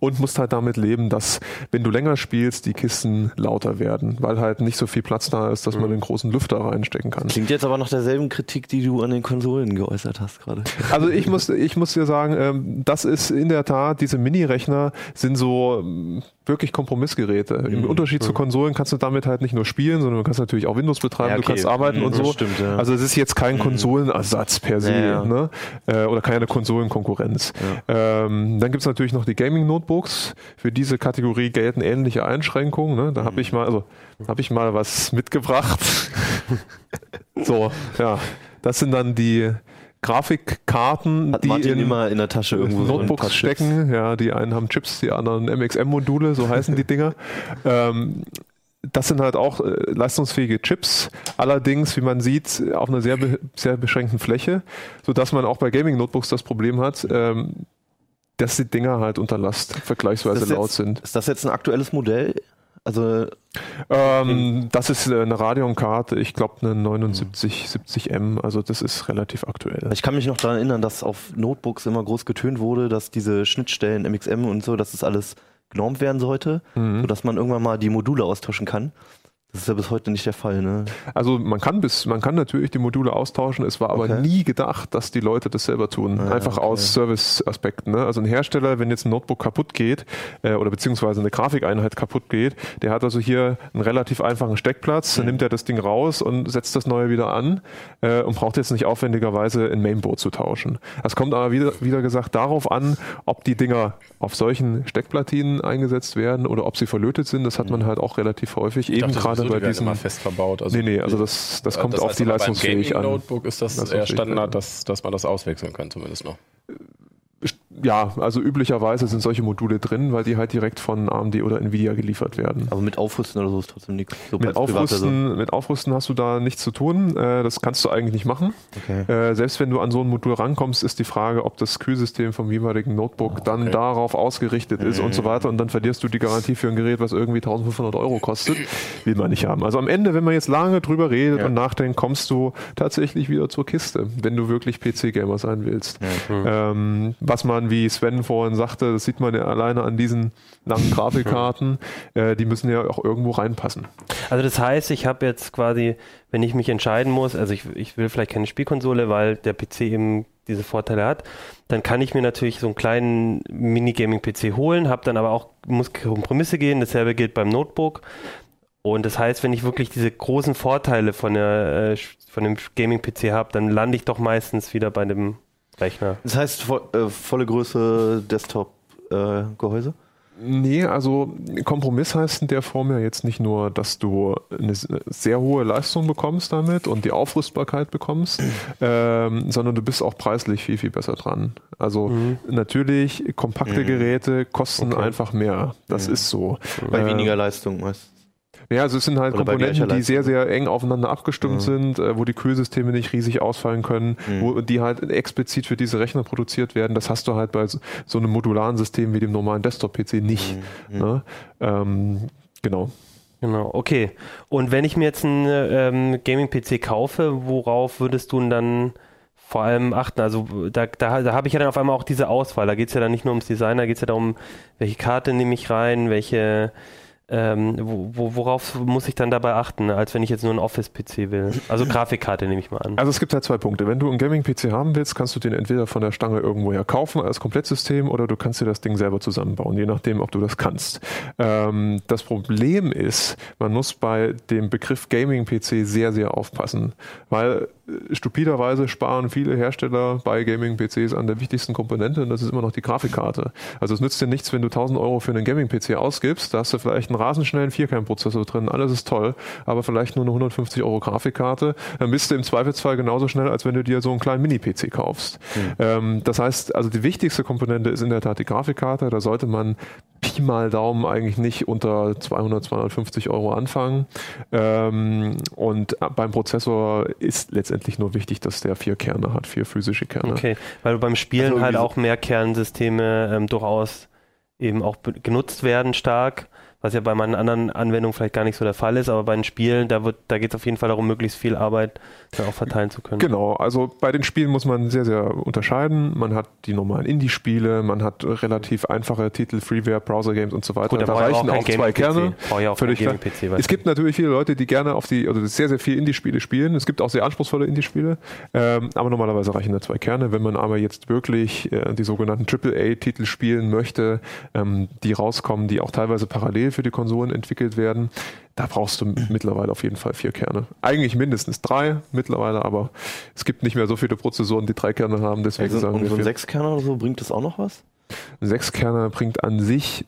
Speaker 3: Und musst halt damit leben, dass, wenn du länger spielst, die Kisten lauter werden, weil halt nicht so viel Platz da ist, dass man den großen Lüfter reinstecken kann.
Speaker 5: Klingt jetzt aber nach derselben Kritik, die du an den Konsolen geäußert hast gerade. <laughs>
Speaker 3: Also ich muss, ich muss dir sagen, ähm, das ist in der Tat, diese Mini-Rechner sind so wirklich Kompromissgeräte. Im Unterschied zu Konsolen kannst du damit halt nicht nur spielen, sondern du kannst natürlich auch Windows betreiben,
Speaker 5: Ja,
Speaker 3: du
Speaker 5: okay.
Speaker 3: kannst arbeiten
Speaker 5: Mhm,
Speaker 3: und so.
Speaker 5: stimmt, ja.
Speaker 3: Also es ist jetzt kein Konsolenersatz per se,
Speaker 5: Ja, ja.
Speaker 3: Ne? Äh, oder keine Konsolenkonkurrenz. Ähm, dann gibt's natürlich noch die Gaming-Notebooks. Für diese Kategorie gelten ähnliche Einschränkungen. Ne? Da habe ich mal, also habe ich mal was mitgebracht. <laughs> so, ja. Das sind dann die Grafikkarten,
Speaker 5: Hat
Speaker 3: die
Speaker 5: Martin
Speaker 3: in
Speaker 5: immer in der Tasche irgendwo so
Speaker 3: Notebooks
Speaker 5: Chips.
Speaker 3: stecken. Ja, die einen haben Chips, die anderen MXM-Module, so heißen die Dinger. <laughs> Ähm, das sind halt auch äh, leistungsfähige Chips, allerdings, wie man sieht, auf einer sehr, be sehr beschränkten Fläche, sodass man auch bei Gaming-Notebooks das Problem hat, ähm, dass die Dinger halt unter Last vergleichsweise
Speaker 5: ist
Speaker 3: laut
Speaker 5: jetzt-
Speaker 3: sind.
Speaker 5: Ist das jetzt ein aktuelles Modell? Also
Speaker 3: Ähm, das ist äh, eine Radeon-Karte, ich glaube eine 79 70M, also das ist relativ aktuell.
Speaker 5: ich kann mich noch daran erinnern, dass auf Notebooks immer groß getönt wurde, dass diese Schnittstellen MXM und so, dass das alles genormt werden sollte,
Speaker 3: Mhm.
Speaker 5: sodass man irgendwann mal die Module austauschen kann. Das ist ja bis heute nicht der Fall, ne?
Speaker 3: Also man kann bis, man kann natürlich die Module austauschen. Es war aber
Speaker 5: Okay.
Speaker 3: nie gedacht, dass die Leute das selber tun.
Speaker 5: Ah,
Speaker 3: Einfach
Speaker 5: okay.
Speaker 3: aus Service-Aspekten. Ne? Also ein Hersteller, wenn jetzt ein Notebook kaputt geht äh, oder beziehungsweise eine Grafikeinheit kaputt geht, der hat also hier einen relativ einfachen Steckplatz.
Speaker 5: Mhm.
Speaker 3: Dann nimmt er das Ding raus und setzt das neue wieder an äh, und braucht jetzt nicht aufwendigerweise ein Mainboard zu tauschen. Das kommt aber wieder, wieder gesagt darauf an, ob die Dinger auf solchen Steckplatinen eingesetzt werden oder ob sie verlötet sind. Das hat
Speaker 5: Mhm.
Speaker 3: man halt auch relativ häufig,
Speaker 4: Ich
Speaker 3: eben
Speaker 4: dachte
Speaker 3: gerade
Speaker 4: sowieso,
Speaker 3: bei
Speaker 4: die werden
Speaker 3: diesen.
Speaker 4: immer fest verbaut. Also
Speaker 3: Nee, nee, also das, das kommt
Speaker 4: das
Speaker 3: auf
Speaker 4: heißt
Speaker 3: die
Speaker 4: aber
Speaker 3: Leistungsfähig
Speaker 4: beim
Speaker 3: an.
Speaker 4: Gaming-Notebook ist das eher
Speaker 3: Leistungsfähigkeit, ja.
Speaker 4: Standard, dass, dass man das auswechseln kann, zumindest noch.
Speaker 3: Ja, also üblicherweise sind solche Module drin, weil die halt direkt von AMD oder Nvidia geliefert werden.
Speaker 5: Aber mit Aufrüsten oder so ist trotzdem nichts. So
Speaker 3: Mit
Speaker 5: als Privatperson.
Speaker 3: Aufrüsten, mit Aufrüsten hast du da nichts zu tun. Äh, das kannst du eigentlich nicht machen.
Speaker 5: Okay.
Speaker 3: Äh, selbst wenn du an so ein Modul rankommst, ist die Frage, ob das Kühlsystem vom jeweiligen Notebook dann
Speaker 4: okay.
Speaker 3: darauf ausgerichtet ist und so weiter. Und dann verlierst du die Garantie für ein Gerät, was irgendwie 1500 Euro kostet. Will man nicht haben. Also am Ende, wenn man jetzt lange drüber redet
Speaker 4: Ja.
Speaker 3: und nachdenkt, kommst du tatsächlich wieder zur Kiste, wenn du wirklich PC-Gamer sein willst. Ähm, was man, wie Sven vorhin sagte, das sieht man ja alleine an diesen langen Grafikkarten, äh, die müssen ja auch irgendwo reinpassen.
Speaker 1: Also das heißt, ich habe jetzt quasi, wenn ich mich entscheiden muss, also ich, ich will vielleicht keine Spielkonsole, weil der PC eben diese Vorteile hat, dann kann ich mir natürlich so einen kleinen Minigaming-PC holen, habe dann aber auch, muss Kompromisse gehen, dasselbe gilt beim Notebook. Und das heißt, wenn ich wirklich diese großen Vorteile von, der, äh, von dem Gaming-PC habe, dann lande ich doch meistens wieder bei dem Rechner.
Speaker 5: Das heißt, vo äh, volle Größe Desktop-Gehäuse?
Speaker 3: Nee, also Kompromiss heißt in der Form ja jetzt nicht nur, dass du eine sehr hohe Leistung bekommst damit und die Aufrüstbarkeit bekommst, <clears throat> ähm, sondern du bist auch preislich viel, viel besser dran. Also natürlich, kompakte Geräte kosten
Speaker 1: Okay.
Speaker 3: einfach mehr. Das ist so.
Speaker 5: Bei
Speaker 3: Äh,
Speaker 5: weniger Leistung meist.
Speaker 3: Ja, also es sind halt
Speaker 5: Oder
Speaker 3: Komponenten, die sehr,
Speaker 5: Leistung.
Speaker 3: sehr eng aufeinander abgestimmt sind, äh, wo die Kühlsysteme nicht riesig ausfallen können, wo die halt explizit für diese Rechner produziert werden. Das hast du halt bei so, einem modularen System wie dem normalen Desktop-PC nicht. Ne? Ähm, genau.
Speaker 1: Genau, okay. Und wenn ich mir jetzt einen ähm, Gaming-PC kaufe, worauf würdest du denn dann vor allem achten? Also da, da, da habe ich ja dann auf einmal auch diese Auswahl. Da geht es ja dann nicht nur ums Design, da geht es ja darum, welche Karte nehme ich rein, welche ähm, wo, wo, worauf muss ich dann dabei achten, als wenn ich jetzt nur einen Office-PC will? Also Grafikkarte nehme ich mal an.
Speaker 3: Also es gibt halt zwei Punkte. Wenn du einen Gaming-PC haben willst, kannst du den entweder von der Stange irgendwoher kaufen als Komplettsystem oder du kannst dir das Ding selber zusammenbauen, je nachdem, ob du das kannst. Ähm, das Problem ist, man muss bei dem Begriff Gaming-PC sehr, sehr aufpassen, weil stupiderweise sparen viele Hersteller bei Gaming-PCs an der wichtigsten Komponente und das ist immer noch die Grafikkarte. Also es nützt dir nichts, wenn du 1000 Euro für einen Gaming-PC ausgibst, da hast du vielleicht einen rasend schnellen Vierkernprozessor drin, alles ist toll, aber vielleicht nur eine 150 Euro Grafikkarte, dann bist du im Zweifelsfall genauso schnell, als wenn du dir so einen kleinen Mini-PC kaufst. Mhm. Ähm, das heißt, also die wichtigste Komponente ist in der Tat die Grafikkarte, da sollte man Pi mal Daumen eigentlich nicht unter 200, 250 Euro anfangen. Ähm, und beim Prozessor ist letztendlich nur wichtig, dass der vier Kerne hat, vier physische Kerne.
Speaker 1: Okay, weil beim Spielen also halt auch mehr Kernsysteme ähm, durchaus eben auch genutzt werden stark was ja bei meinen anderen Anwendungen vielleicht gar nicht so der Fall ist, aber bei den Spielen, da da geht es auf jeden Fall darum, möglichst viel Arbeit dann auch verteilen zu können.
Speaker 3: Genau, also bei den Spielen muss man sehr, sehr unterscheiden. Man hat die normalen Indie-Spiele, man hat relativ einfache Titel, Freeware, Browser-Games und so weiter.
Speaker 1: Gut, da, reichen auch, auch zwei Kerne.
Speaker 3: Ja auch völlig klar. Es gibt natürlich viele Leute, die gerne auf die, also sehr, sehr viel Indie-Spiele spielen. Es gibt auch sehr anspruchsvolle Indie-Spiele, ähm, aber normalerweise reichen da zwei Kerne. Wenn man aber jetzt wirklich äh, die sogenannten AAA-Titel spielen möchte, ähm, die rauskommen, die auch teilweise parallel für die Konsolen entwickelt werden. Da brauchst du mittlerweile auf jeden Fall vier Kerne. Eigentlich mindestens drei mittlerweile, aber es gibt nicht mehr so viele Prozessoren, die drei Kerne haben. Deswegen
Speaker 5: also,
Speaker 3: sagen
Speaker 5: und so ein Sechskerner oder so, bringt das auch noch was?
Speaker 3: Ein Sechskerner bringt an sich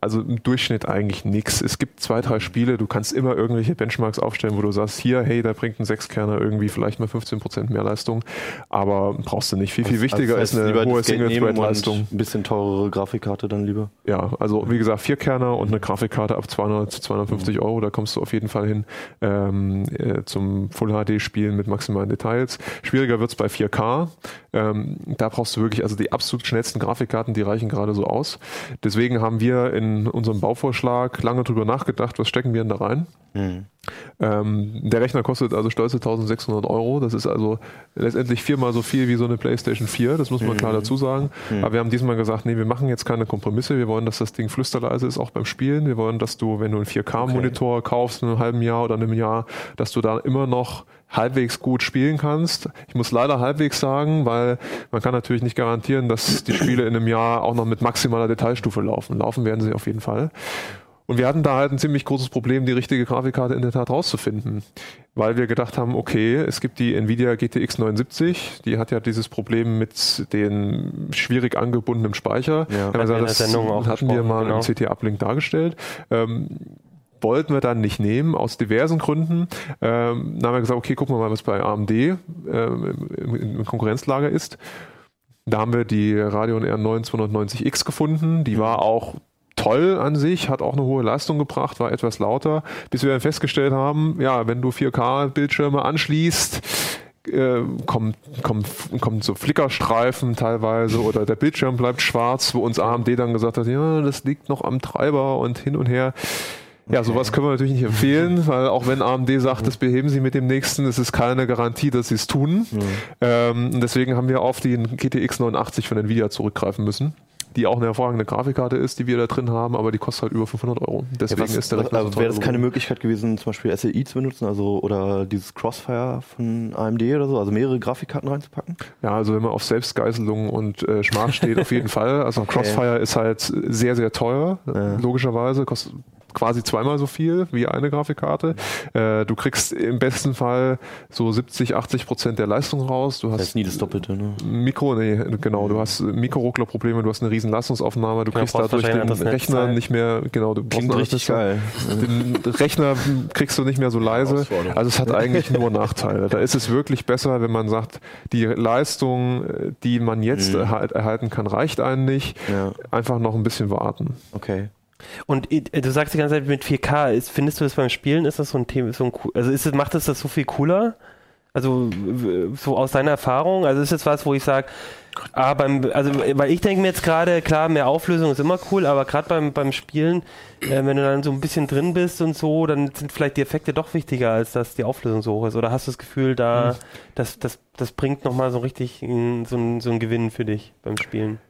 Speaker 3: also im Durchschnitt eigentlich nichts. Es gibt zwei, drei Spiele, du kannst immer irgendwelche Benchmarks aufstellen, wo du sagst, hier, hey, da bringt ein Sechskerner irgendwie vielleicht mal 15% mehr Leistung, aber brauchst du nicht. Viel, viel also, wichtiger also ist eine hohe Single-Thread-Leistung.
Speaker 5: Ein bisschen teurere Grafikkarte dann lieber.
Speaker 3: Ja, also wie gesagt, vier Kerner und eine Grafikkarte ab 200 zu 250 mhm. Euro, da kommst du auf jeden Fall hin ähm, äh, zum Full-HD-Spielen mit maximalen Details. Schwieriger wird's bei 4K. Ähm, da brauchst du wirklich, also die absolut schnellsten Grafikkarten, die reichen gerade so aus. Deswegen haben wir in unserem Bauvorschlag lange drüber nachgedacht, was stecken wir denn da rein. Mhm. Ähm, der Rechner kostet also stolze 1600 Euro. Das ist also letztendlich viermal so viel wie so eine PlayStation 4. Das muss man mhm. klar dazu sagen. Mhm. Aber wir haben diesmal gesagt, nee, wir machen jetzt keine Kompromisse. Wir wollen, dass das Ding flüsterleise ist, auch beim Spielen. Wir wollen, dass du, wenn du einen 4K-Monitor okay. kaufst in einem halben Jahr oder einem Jahr, dass du da immer noch halbwegs gut spielen kannst. Ich muss leider halbwegs sagen, weil man kann natürlich nicht garantieren, dass die Spiele in einem Jahr auch noch mit maximaler Detailstufe laufen. Laufen werden sie auf jeden Fall. Und wir hatten da halt ein ziemlich großes Problem, die richtige Grafikkarte in der Tat rauszufinden, weil wir gedacht haben, okay, es gibt die Nvidia GTX 79, die hat ja dieses Problem mit den schwierig angebundenen Speicher. Ja, gesagt, das hatten wir mal genau. im CT-Uplink dargestellt. Ähm, wollten wir dann nicht nehmen, aus diversen Gründen. Ähm, dann haben wir gesagt, okay, gucken wir mal, was bei AMD ähm, im, im Konkurrenzlager ist. Da haben wir die Radeon R9 290X gefunden. Die war auch toll an sich, hat auch eine hohe Leistung gebracht, war etwas lauter, bis wir dann festgestellt haben, ja, wenn du 4K-Bildschirme anschließt, äh, kommt, kommt, kommt so Flickerstreifen teilweise oder der Bildschirm bleibt schwarz, wo uns AMD dann gesagt hat, ja, das liegt noch am Treiber und hin und her. Ja, sowas können wir natürlich nicht empfehlen, weil auch wenn AMD sagt, das beheben sie mit dem nächsten, es ist keine Garantie, dass sie es tun. Mhm. Ähm, deswegen haben wir auf den GTX 89 von Nvidia zurückgreifen müssen die auch eine hervorragende Grafikkarte ist, die wir da drin haben, aber die kostet halt über 500 Euro. Deswegen ja, was, ist der
Speaker 5: Rechner so Wäre das keine Möglichkeit gewesen, zum Beispiel SLI zu benutzen, also oder dieses Crossfire von AMD oder so, also mehrere Grafikkarten reinzupacken?
Speaker 3: Ja, also wenn man auf Selbstgeißelung und äh, Schmach steht, auf jeden <laughs> Fall. Also okay. Crossfire ist halt sehr, sehr teuer, ja. logischerweise, kostet quasi zweimal so viel wie eine Grafikkarte. Äh, du kriegst im besten Fall so 70, 80 Prozent der Leistung raus. Du hast das
Speaker 5: ist nie das Doppelte, ne?
Speaker 3: Mikro, nee, genau. Du hast Mikroruckler-Probleme, du hast eine riesen Leistungsaufnahme, du kriegst dadurch den Rechner nicht mehr, genau, du
Speaker 5: Klingt richtig geil.
Speaker 3: Den Rechner kriegst du nicht mehr so leise. Also es hat eigentlich nur Nachteile. Da ist es wirklich besser, wenn man sagt, die Leistung, die man jetzt mhm. erhalten kann, reicht einen nicht. Ja. Einfach noch ein bisschen warten.
Speaker 5: Okay.
Speaker 1: Und äh, du sagst die ganze Zeit mit 4K, ist, findest du das beim Spielen, ist das so ein Thema, so ein, also ist es, macht es das so viel cooler? Also so aus deiner Erfahrung, also ist es was, wo ich sage, ah, beim, also weil ich denke mir jetzt gerade, klar, mehr Auflösung ist immer cool, aber gerade beim, beim Spielen, äh, wenn du dann so ein bisschen drin bist und so, dann sind vielleicht die Effekte doch wichtiger, als dass die Auflösung so hoch ist. Oder hast du das Gefühl, da, mhm. das, das, das bringt nochmal so richtig so, ein, so einen Gewinn für dich beim Spielen?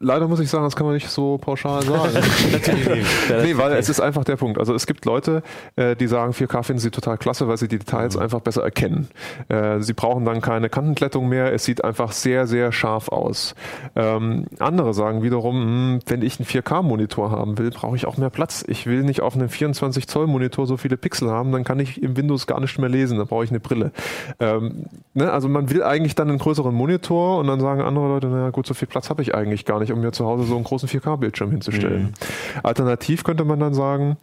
Speaker 3: Leider muss ich sagen, das kann man nicht so pauschal sagen. <laughs> <laughs> nee, weil es ist einfach der Punkt. Also es gibt Leute, äh, die sagen, 4K finden sie total klasse, weil sie die Details
Speaker 1: Mhm.
Speaker 3: einfach besser erkennen. Äh, sie brauchen dann keine Kantenklettung mehr. Es sieht einfach sehr, sehr scharf aus. Ähm, andere sagen wiederum, hm, wenn ich einen 4K-Monitor haben will, brauche ich auch mehr Platz. Ich will nicht auf einem 24-Zoll-Monitor so viele Pixel haben, dann kann ich im Windows gar nicht mehr lesen, da brauche ich eine Brille. Ähm, ne? Also man will eigentlich dann einen größeren Monitor und dann sagen andere Leute, naja gut, so viel Platz habe ich eigentlich gar nicht, um mir zu Hause so einen großen 4K-Bildschirm hinzustellen. Alternativ könnte man dann sagen,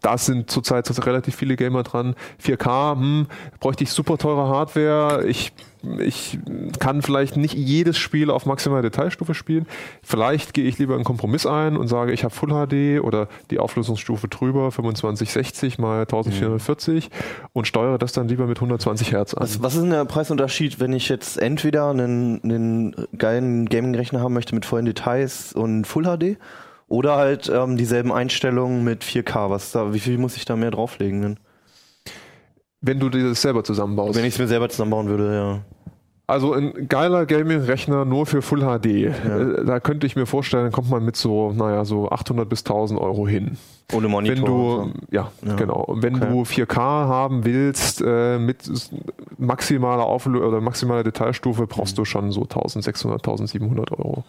Speaker 3: da sind zurzeit relativ viele Gamer dran. 4K, hm, bräuchte ich super teure Hardware. Ich, ich kann vielleicht nicht jedes Spiel auf maximaler Detailstufe spielen. Vielleicht gehe ich lieber einen Kompromiss ein und sage, ich habe Full HD oder die Auflösungsstufe drüber, 2560 mal 1440 und steuere das dann lieber mit 120 Hertz an.
Speaker 5: Was, was ist denn der Preisunterschied, wenn ich jetzt entweder einen, einen geilen Gaming-Rechner haben möchte mit vollen Details und Full HD oder halt ähm, dieselben Einstellungen mit 4K? Was da, wie viel muss ich da mehr drauflegen? Denn?
Speaker 3: Wenn du dir das selber zusammenbaust.
Speaker 5: Wenn ich es mir selber zusammenbauen würde, ja.
Speaker 3: Also ein geiler Gaming-Rechner nur für Full HD. Äh, Da könnte ich mir vorstellen, kommt man mit so, naja, so 800 bis 1000 Euro hin.
Speaker 5: Ohne Monitor.
Speaker 3: Wenn du, ja,
Speaker 5: Ja.
Speaker 3: genau. Und wenn
Speaker 5: Okay.
Speaker 3: du 4K haben willst, äh, mit maximaler Auflösung oder maximaler Detailstufe, brauchst
Speaker 5: Mhm.
Speaker 3: du schon so 1600, 1700 Euro,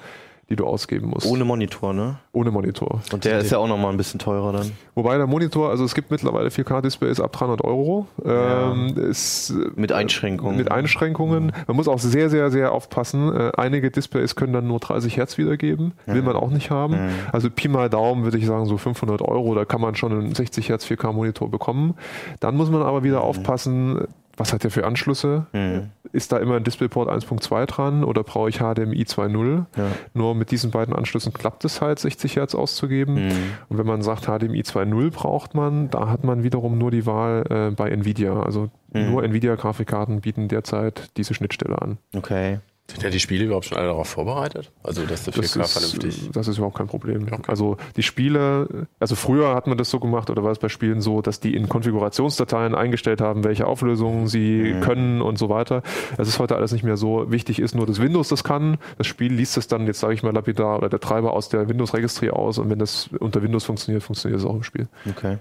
Speaker 3: die du ausgeben musst.
Speaker 5: Ohne Monitor, ne?
Speaker 3: Ohne Monitor.
Speaker 5: Und der ist ja auch nochmal ein bisschen teurer dann.
Speaker 3: Wobei der Monitor, also es gibt mittlerweile 4K-Displays ab 300 Euro. Ähm, ist,
Speaker 5: Mit Einschränkungen.
Speaker 3: mit Einschränkungen. Man muss auch sehr, sehr, sehr aufpassen. Äh, einige Displays können dann nur 30 Hertz wiedergeben. Will man auch nicht haben. Also Pi mal Daumen würde ich sagen so 500 Euro. Da kann man schon einen 60 Hertz 4K Monitor bekommen. Dann muss man aber wieder aufpassen, was hat der für Anschlüsse? Ist da immer ein DisplayPort 1.2 dran oder brauche ich HDMI 2.0?
Speaker 5: Ja.
Speaker 3: Nur mit diesen beiden Anschlüssen klappt es halt, 60 Hertz auszugeben. Und wenn man sagt, HDMI 2.0 braucht man, da hat man wiederum nur die Wahl äh, bei Nvidia. Also nur Nvidia-Grafikkarten bieten derzeit diese Schnittstelle an.
Speaker 5: Okay.
Speaker 4: Sind ja die Spiele überhaupt schon alle darauf vorbereitet? Also, dass der 4K
Speaker 3: Das ist,
Speaker 4: vernünftig.
Speaker 3: das ist überhaupt kein Problem.
Speaker 4: Okay.
Speaker 3: Also die Spiele, also früher hat man das so gemacht oder war es bei Spielen so, dass die in Konfigurationsdateien eingestellt haben, welche Auflösungen sie können und so weiter. Es ist heute alles nicht mehr so. Wichtig ist nur, dass Windows das kann. Das Spiel liest es dann, jetzt sage ich mal lapidar, oder der Treiber aus der Windows-Registry aus und wenn das unter Windows funktioniert, funktioniert es auch im Spiel.
Speaker 5: Okay.